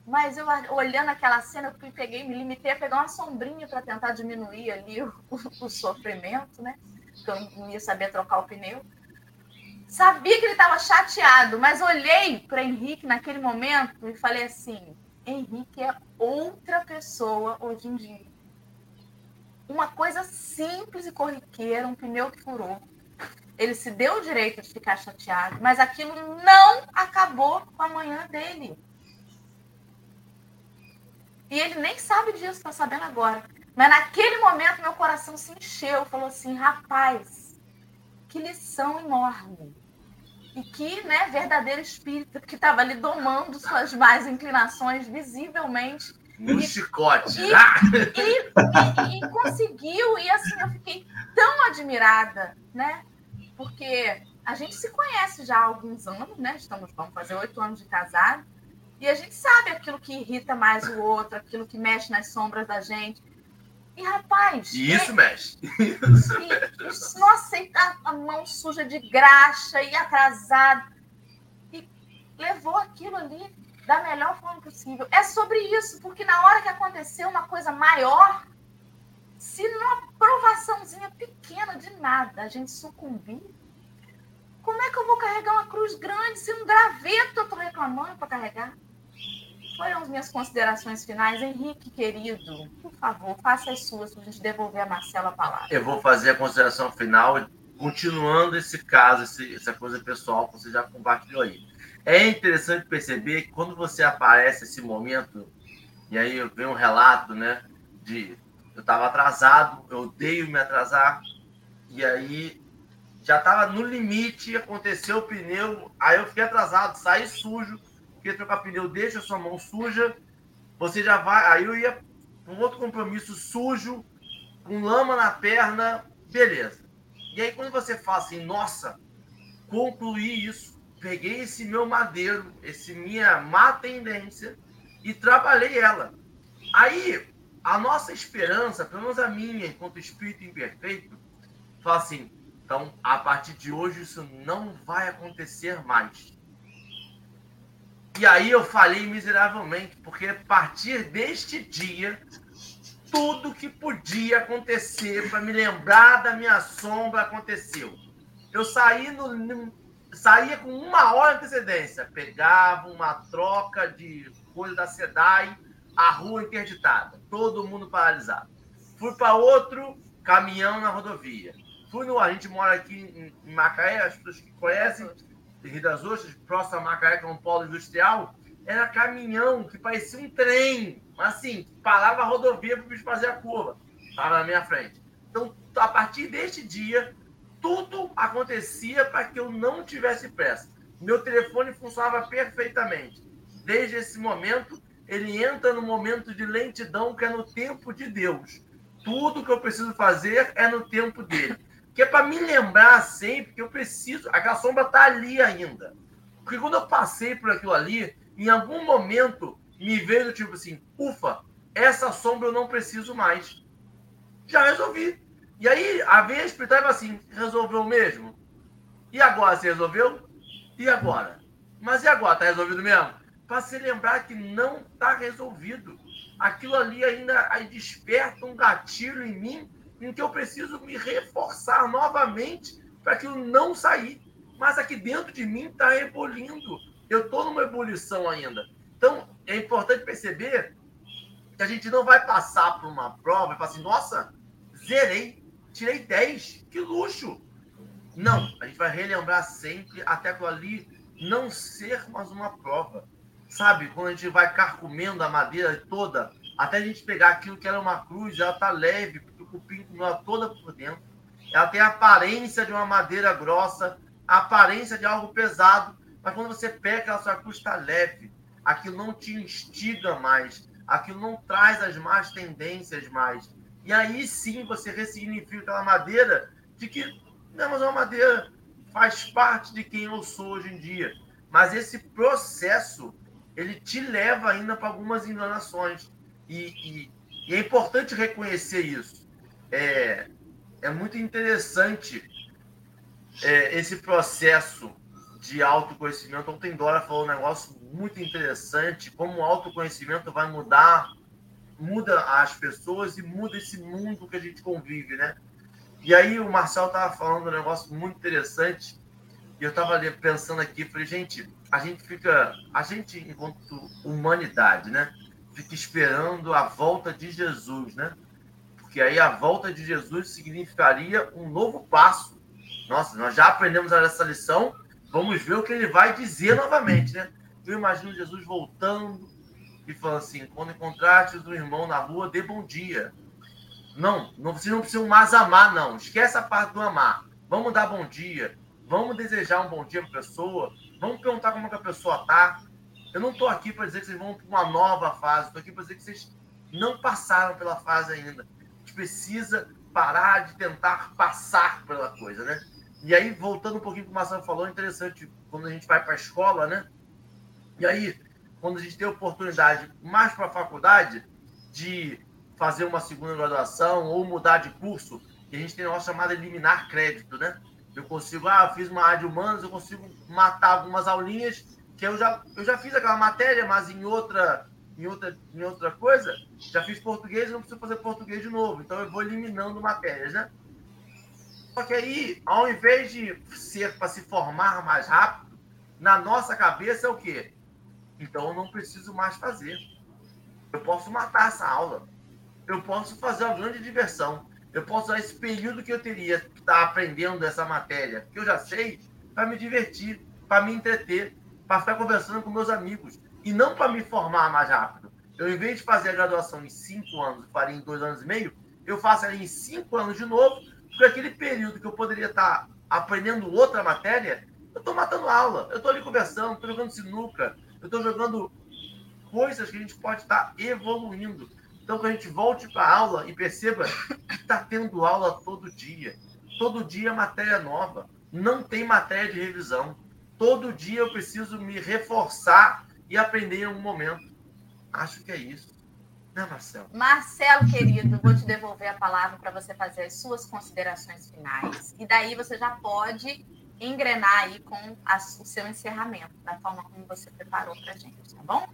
Mas eu olhando aquela cena, eu peguei, me limitei a pegar uma sombrinha para tentar diminuir ali o, o, o, sofrimento, né? Porque eu não ia saber trocar o pneu. Sabia que ele estava chateado, mas olhei para Henrique naquele momento e falei assim: Henrique é outra pessoa hoje em dia uma coisa simples e corriqueira, um pneu que furou. Ele se deu o direito de ficar chateado, mas aquilo não acabou com a manhã dele. E ele nem sabe disso, está sabendo agora. Mas naquele momento meu coração se encheu, falou assim, rapaz, que lição enorme. E que né, verdadeiro espírito que estava ali domando suas más inclinações visivelmente no chicote. E, e, e, e, conseguiu, e assim, eu fiquei tão admirada, né? Porque a gente se conhece já há alguns anos, né? Estamos, vamos fazer oito anos de casado, e a gente sabe aquilo que irrita mais o outro, aquilo que mexe nas sombras da gente. E, rapaz. E isso é, mexe. [laughs] Isso e, mexe. Nossa, e a, a mão suja de graxa e atrasado. E levou aquilo ali da melhor forma possível. É sobre isso, porque na hora que aconteceu uma coisa maior, se numa provaçãozinha pequena de nada a gente sucumbir, como é que eu vou carregar uma cruz grande se um graveto eu estou reclamando para carregar? Foram as minhas considerações finais. Henrique, querido, por favor, faça as suas para a gente devolver a Marcela a palavra. Eu vou fazer a consideração final, continuando esse caso, esse, essa coisa pessoal que você já compartilhou aí. É interessante perceber que quando você aparece esse momento, e aí eu venho um relato, né, de eu estava atrasado, eu odeio me atrasar, e aí já estava no limite, aconteceu o pneu, aí eu fiquei atrasado, saí sujo, queria trocar pneu, deixa sua mão suja, você já vai, aí eu ia um outro compromisso sujo, com lama na perna, beleza. E aí quando você fala assim, nossa, concluí isso, peguei esse meu madeiro, esse minha má tendência e trabalhei ela. Aí, a nossa esperança, pelo menos a minha, enquanto espírito imperfeito, fala assim: então, a partir de hoje, isso não vai acontecer mais. E aí eu falei miseravelmente, porque a partir deste dia, tudo que podia acontecer para me lembrar da minha sombra aconteceu. Eu saí no, saía com uma hora de antecedência, pegava uma troca de coisa da SEDAI, a rua interditada, todo mundo paralisado. Fui para outro caminhão na rodovia. Fui no. A gente mora aqui em Macaé, as pessoas que conhecem, Rio das Ostras, próximo a Macaé, que é um polo industrial, era caminhão que parecia um trem, assim, parava a rodovia para o bicho fazer a curva. Estava na minha frente. Então, a partir deste dia, tudo acontecia para que eu não tivesse pressa. Meu telefone funcionava perfeitamente. Desde esse momento, ele entra no momento de lentidão que é no tempo de Deus. Tudo que eu preciso fazer é no tempo dele. Que é para me lembrar sempre que eu preciso. Aquela sombra está ali ainda. Porque quando eu passei por aquilo ali, em algum momento me veio tipo assim: ufa, essa sombra eu não preciso mais. Já resolvi. E aí a veia espiritual assim: resolveu mesmo? E agora você resolveu? E agora? Mas e agora? Está resolvido mesmo? Para se lembrar que não está resolvido. Aquilo ali ainda aí desperta um gatilho em mim em que eu preciso me reforçar novamente para aquilo não sair. Mas aqui dentro de mim está ebulindo. Eu estou numa ebulição ainda. Então, é importante perceber que a gente não vai passar por uma prova e falar assim, nossa, zerei, tirei 10, que luxo. Não, a gente vai relembrar sempre até aquilo ali não ser mais uma prova. Sabe, quando a gente vai carcomendo a madeira toda, até a gente pegar aquilo que era uma cruz, ela tá leve, porque o cupim comeu ela toda por dentro. Ela tem a aparência de uma madeira grossa, a aparência de algo pesado, mas quando você pega, a sua cruz está leve. Aquilo não te instiga mais, aquilo não traz as más tendências mais. E aí sim você ressignifica aquela madeira de que não, mas é uma madeira faz parte de quem eu sou hoje em dia. Mas esse processo, ele te leva ainda para algumas enganações. E, e, e, é importante reconhecer isso. É, é muito interessante é, esse processo de autoconhecimento. Ontem Dora falou um negócio muito interessante, como o autoconhecimento vai mudar, muda as pessoas e muda esse mundo que a gente convive, né? E aí o Marcel estava falando um negócio muito interessante, e eu estava pensando aqui, falei, gente, a gente fica, a gente, enquanto humanidade, né, fica esperando a volta de Jesus, né? Porque aí a volta de Jesus significaria um novo passo. Nossa, nós já aprendemos essa lição, vamos ver o que ele vai dizer novamente, né? Eu imagino Jesus voltando e falando assim: quando encontrares um irmão na rua, dê bom dia. Não, não, vocês não precisam mais amar, não. Esquece a parte do amar. Vamos dar bom dia. Vamos desejar um bom dia para a pessoa. Vamos perguntar como é que a pessoa está. Eu não estou aqui para dizer que vocês vão para uma nova fase. Estou aqui para dizer que vocês não passaram pela fase ainda. A gente precisa parar de tentar passar pela coisa, né? E aí, voltando um pouquinho para o Marcelo falou, é interessante quando a gente vai para a escola, né? E aí, quando a gente tem oportunidade mais para a faculdade de fazer uma segunda graduação ou mudar de curso, que a gente tem uma chamada eliminar crédito, né? Eu consigo, ah, fiz uma área de humanas, eu consigo matar algumas aulinhas que eu já, eu já fiz aquela matéria, mas em outra, em outra, em outra coisa, já fiz português, não preciso fazer português de novo. Então eu vou eliminando matérias, né? Só que aí, ao invés de ser para se formar mais rápido, na nossa cabeça é o quê? Então eu não preciso mais fazer. Eu posso matar essa aula eu posso fazer uma grande diversão. Eu posso usar esse período que eu teria que estar aprendendo essa matéria, que eu já sei, para me divertir, para me entreter, para ficar conversando com meus amigos. E não para me formar mais rápido. Eu, em vez de fazer a graduação em cinco anos, faria em dois anos e meio, eu faço ali em cinco anos de novo, porque aquele período que eu poderia estar aprendendo outra matéria, eu estou matando aula, eu estou ali conversando, estou jogando sinuca, eu estou jogando coisas que a gente pode estar evoluindo. Então, que a gente volte para a aula e perceba que está tendo aula todo dia. Todo dia matéria nova. Não tem matéria de revisão. Todo dia eu preciso me reforçar e aprender em algum momento. Acho que é isso. Né, Marcelo? Marcelo, querido, vou te devolver a palavra para você fazer as suas considerações finais. E daí você já pode engrenar aí com a, o seu encerramento, da forma como você preparou para a gente, tá bom?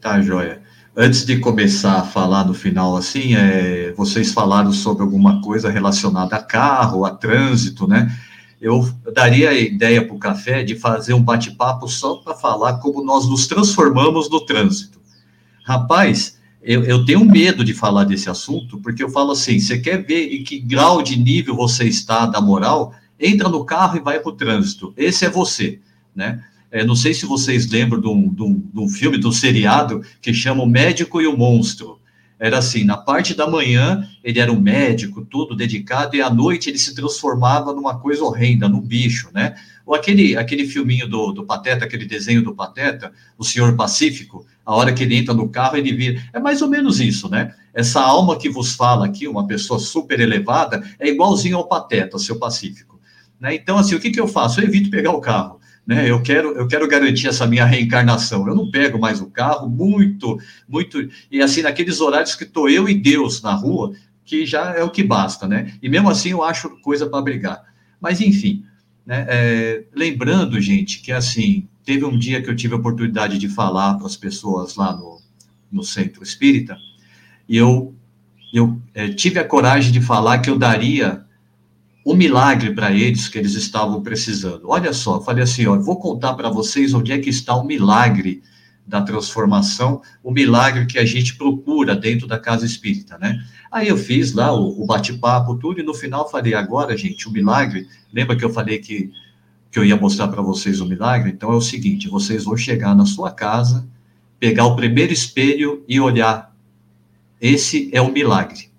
Tá, joia. Antes de começar a falar no final, assim, é, vocês falaram sobre alguma coisa relacionada a carro, a trânsito, né? Eu daria a ideia para o café de fazer um bate-papo só para falar como nós nos transformamos no trânsito. Rapaz, eu, eu, tenho medo de falar desse assunto, porque eu falo assim: você quer ver em que grau de nível você está da moral? Entra no carro e vai para o trânsito. Esse é você, né? É, não sei se vocês lembram de um, de, um, de um filme, de um seriado, que chama O Médico e o Monstro. Era assim, na parte da manhã ele era um médico, tudo dedicado, e à noite ele se transformava numa coisa horrenda, num bicho, né? Ou aquele, aquele filminho do, do Pateta, aquele desenho do Pateta, O Senhor Pacífico, A hora que ele entra no carro, ele vira. É mais ou menos isso, né? Essa alma que vos fala aqui, uma pessoa super elevada, é igualzinho ao Pateta, seu Pacífico. Né? Então, assim, o que, que eu faço? Eu evito pegar o carro. Né? Eu quero, eu quero garantir essa minha reencarnação. Eu não pego mais o carro, muito, muito. E assim, naqueles horários que estou eu e Deus na rua, que já é o que basta, né? E mesmo assim eu acho coisa para brigar. Mas, enfim, né? É, lembrando, gente, que assim, teve um dia que eu tive a oportunidade de falar para as pessoas lá no, no centro espírita, e eu, eu é, tive a coragem de falar que eu daria o milagre para eles que eles estavam precisando. Olha só, falei assim, ó, vou contar para vocês onde é que está o milagre da transformação, o milagre que a gente procura dentro da casa espírita, né? Aí eu fiz lá o, o bate-papo, tudo, e no final falei, agora, gente, o milagre, lembra que eu falei que, que eu ia mostrar para vocês o milagre? Então é o seguinte, vocês vão chegar na sua casa, pegar o primeiro espelho e olhar. Esse é o milagre.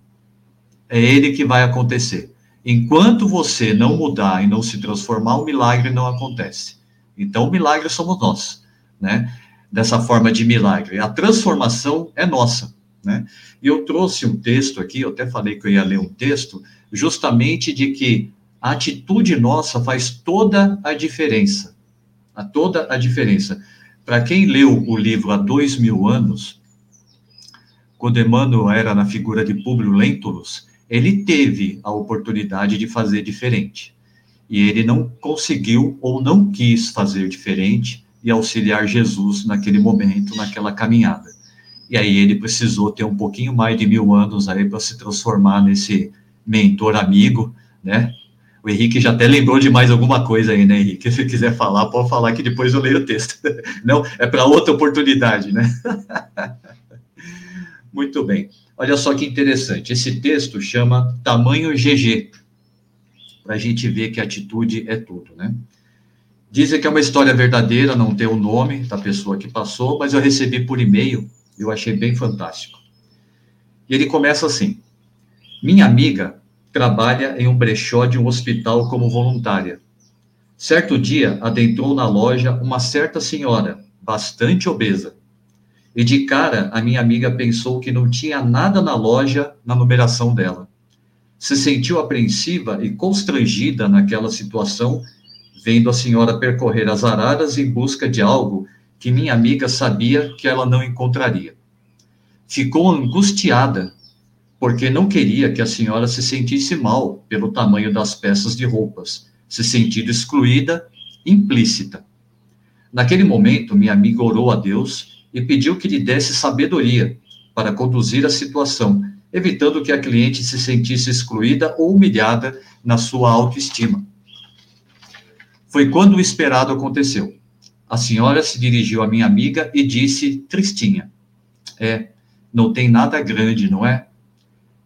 É ele que vai acontecer. Enquanto você não mudar e não se transformar, o milagre não acontece. Então, o milagre somos nós, né? Dessa forma de milagre. A transformação é nossa, né? E eu trouxe um texto aqui, eu até falei que eu ia ler um texto, justamente de que a atitude nossa faz toda a diferença. A toda a diferença. Para quem leu o livro há dois mil anos, quando Emmanuel era na figura de Públio Lentulus, ele teve a oportunidade de fazer diferente. E ele não conseguiu ou não quis fazer diferente e auxiliar Jesus naquele momento, naquela caminhada. E aí ele precisou ter um pouquinho mais de mil anos aí para se transformar nesse mentor amigo, né? O Henrique já até lembrou de mais alguma coisa aí, né, Henrique? Se quiser falar, pode falar que depois eu leio o texto. [laughs] Não, é para outra oportunidade, né? [laughs] Muito bem. Olha só que interessante. Esse texto chama Tamanho GG, para a gente ver que atitude é tudo, né? Dizem que é uma história verdadeira, não tem o nome da pessoa que passou, mas eu recebi por e-mail, eu achei bem fantástico. E ele começa assim: Minha amiga trabalha em um brechó de um hospital como voluntária. Certo dia, adentrou na loja uma certa senhora, bastante obesa e de cara, a minha amiga pensou que não tinha nada na loja na numeração dela. Se sentiu apreensiva e constrangida naquela situação, vendo a senhora percorrer as araras em busca de algo que minha amiga sabia que ela não encontraria. Ficou angustiada, porque não queria que a senhora se sentisse mal pelo tamanho das peças de roupas, se sentindo excluída, implícita. Naquele momento, minha amiga orou a Deus e pediu que lhe desse sabedoria para conduzir a situação, evitando que a cliente se sentisse excluída ou humilhada na sua autoestima. Foi quando o esperado aconteceu. A senhora se dirigiu à minha amiga e disse, tristinha: É, não tem nada grande, não é?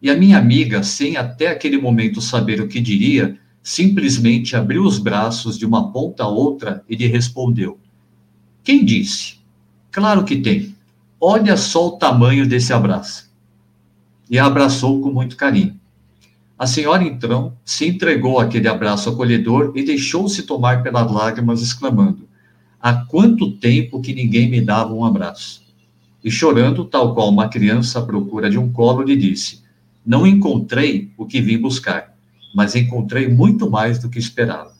E a minha amiga, sem até aquele momento saber o que diria, simplesmente abriu os braços de uma ponta a outra e lhe respondeu: Quem disse? Claro que tem. Olha só o tamanho desse abraço. E a abraçou com muito carinho. A senhora, então, se entregou àquele abraço acolhedor e deixou-se tomar pelas lágrimas, exclamando: Há quanto tempo que ninguém me dava um abraço? E chorando, tal qual uma criança à procura de um colo, lhe disse: Não encontrei o que vim buscar, mas encontrei muito mais do que esperava.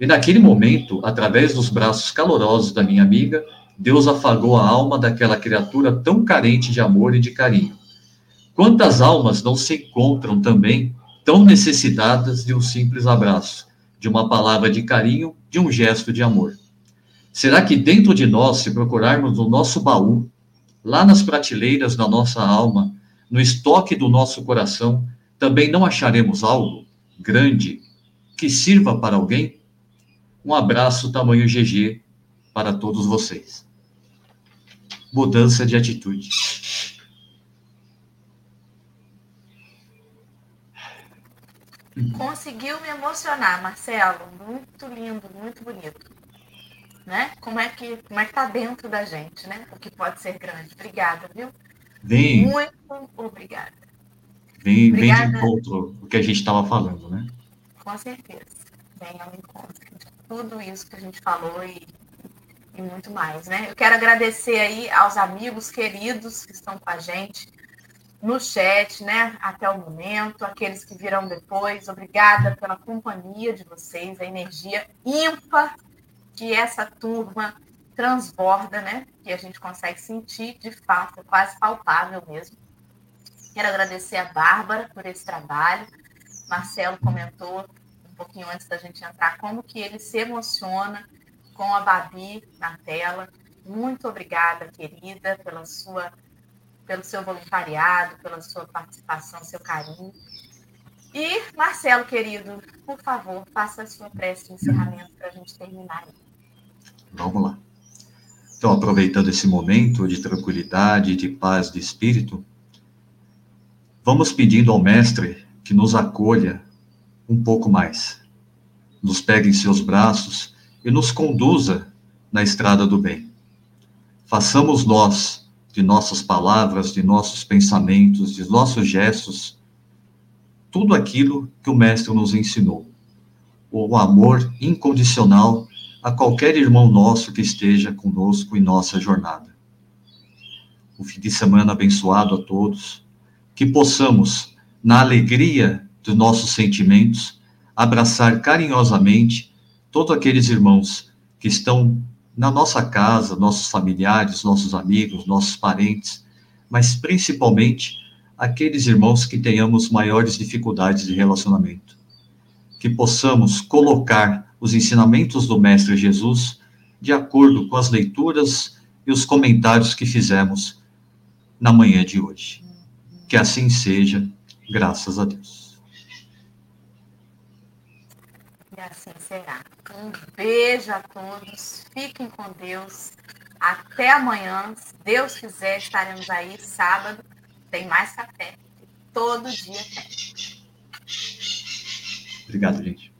E naquele momento, através dos braços calorosos da minha amiga, Deus afagou a alma daquela criatura tão carente de amor e de carinho. Quantas almas não se encontram também tão necessitadas de um simples abraço, de uma palavra de carinho, de um gesto de amor? Será que dentro de nós, se procurarmos no nosso baú, lá nas prateleiras da nossa alma, no estoque do nosso coração, também não acharemos algo grande que sirva para alguém? Um abraço tamanho GG para todos vocês mudança de atitude. Conseguiu me emocionar, Marcelo. Muito lindo, muito bonito. Né? Como é que como é que tá dentro da gente, né? O que pode ser grande. Obrigada, viu? Vem. Muito obrigada. Vem, obrigada. vem de encontro o que a gente estava falando, né? Com certeza. Vem ao encontro de tudo isso que a gente falou e e muito mais, né? Eu quero agradecer aí aos amigos queridos que estão com a gente no chat, né? Até o momento, aqueles que virão depois, obrigada pela companhia de vocês, a energia ímpar que essa turma transborda, né? Que a gente consegue sentir de fato, é quase palpável mesmo. Quero agradecer a Bárbara por esse trabalho. Marcelo comentou um pouquinho antes da gente entrar como que ele se emociona com a Babi na tela. Muito obrigada, querida, pela sua, pelo seu voluntariado, pela sua participação, seu carinho. E, Marcelo, querido, por favor, faça a sua prece de encerramento para a gente terminar. Vamos lá. Então, aproveitando esse momento de tranquilidade, de paz de espírito, vamos pedindo ao Mestre que nos acolha um pouco mais, nos pegue em seus braços e nos conduza na estrada do bem. Façamos nós, de nossas palavras, de nossos pensamentos, de nossos gestos, tudo aquilo que o Mestre nos ensinou. O amor incondicional a qualquer irmão nosso que esteja conosco em nossa jornada. Um fim de semana abençoado a todos, que possamos, na alegria dos nossos sentimentos, abraçar carinhosamente todos aqueles irmãos que estão na nossa casa, nossos familiares, nossos amigos, nossos parentes, mas principalmente aqueles irmãos que tenhamos maiores dificuldades de relacionamento. Que possamos colocar os ensinamentos do Mestre Jesus de acordo com as leituras e os comentários que fizemos na manhã de hoje. Que assim seja, graças a Deus. E assim será. Um beijo a todos. Fiquem com Deus. Até amanhã. Se Deus quiser, estaremos aí sábado. Tem mais café. Todo dia tem. Obrigado, gente.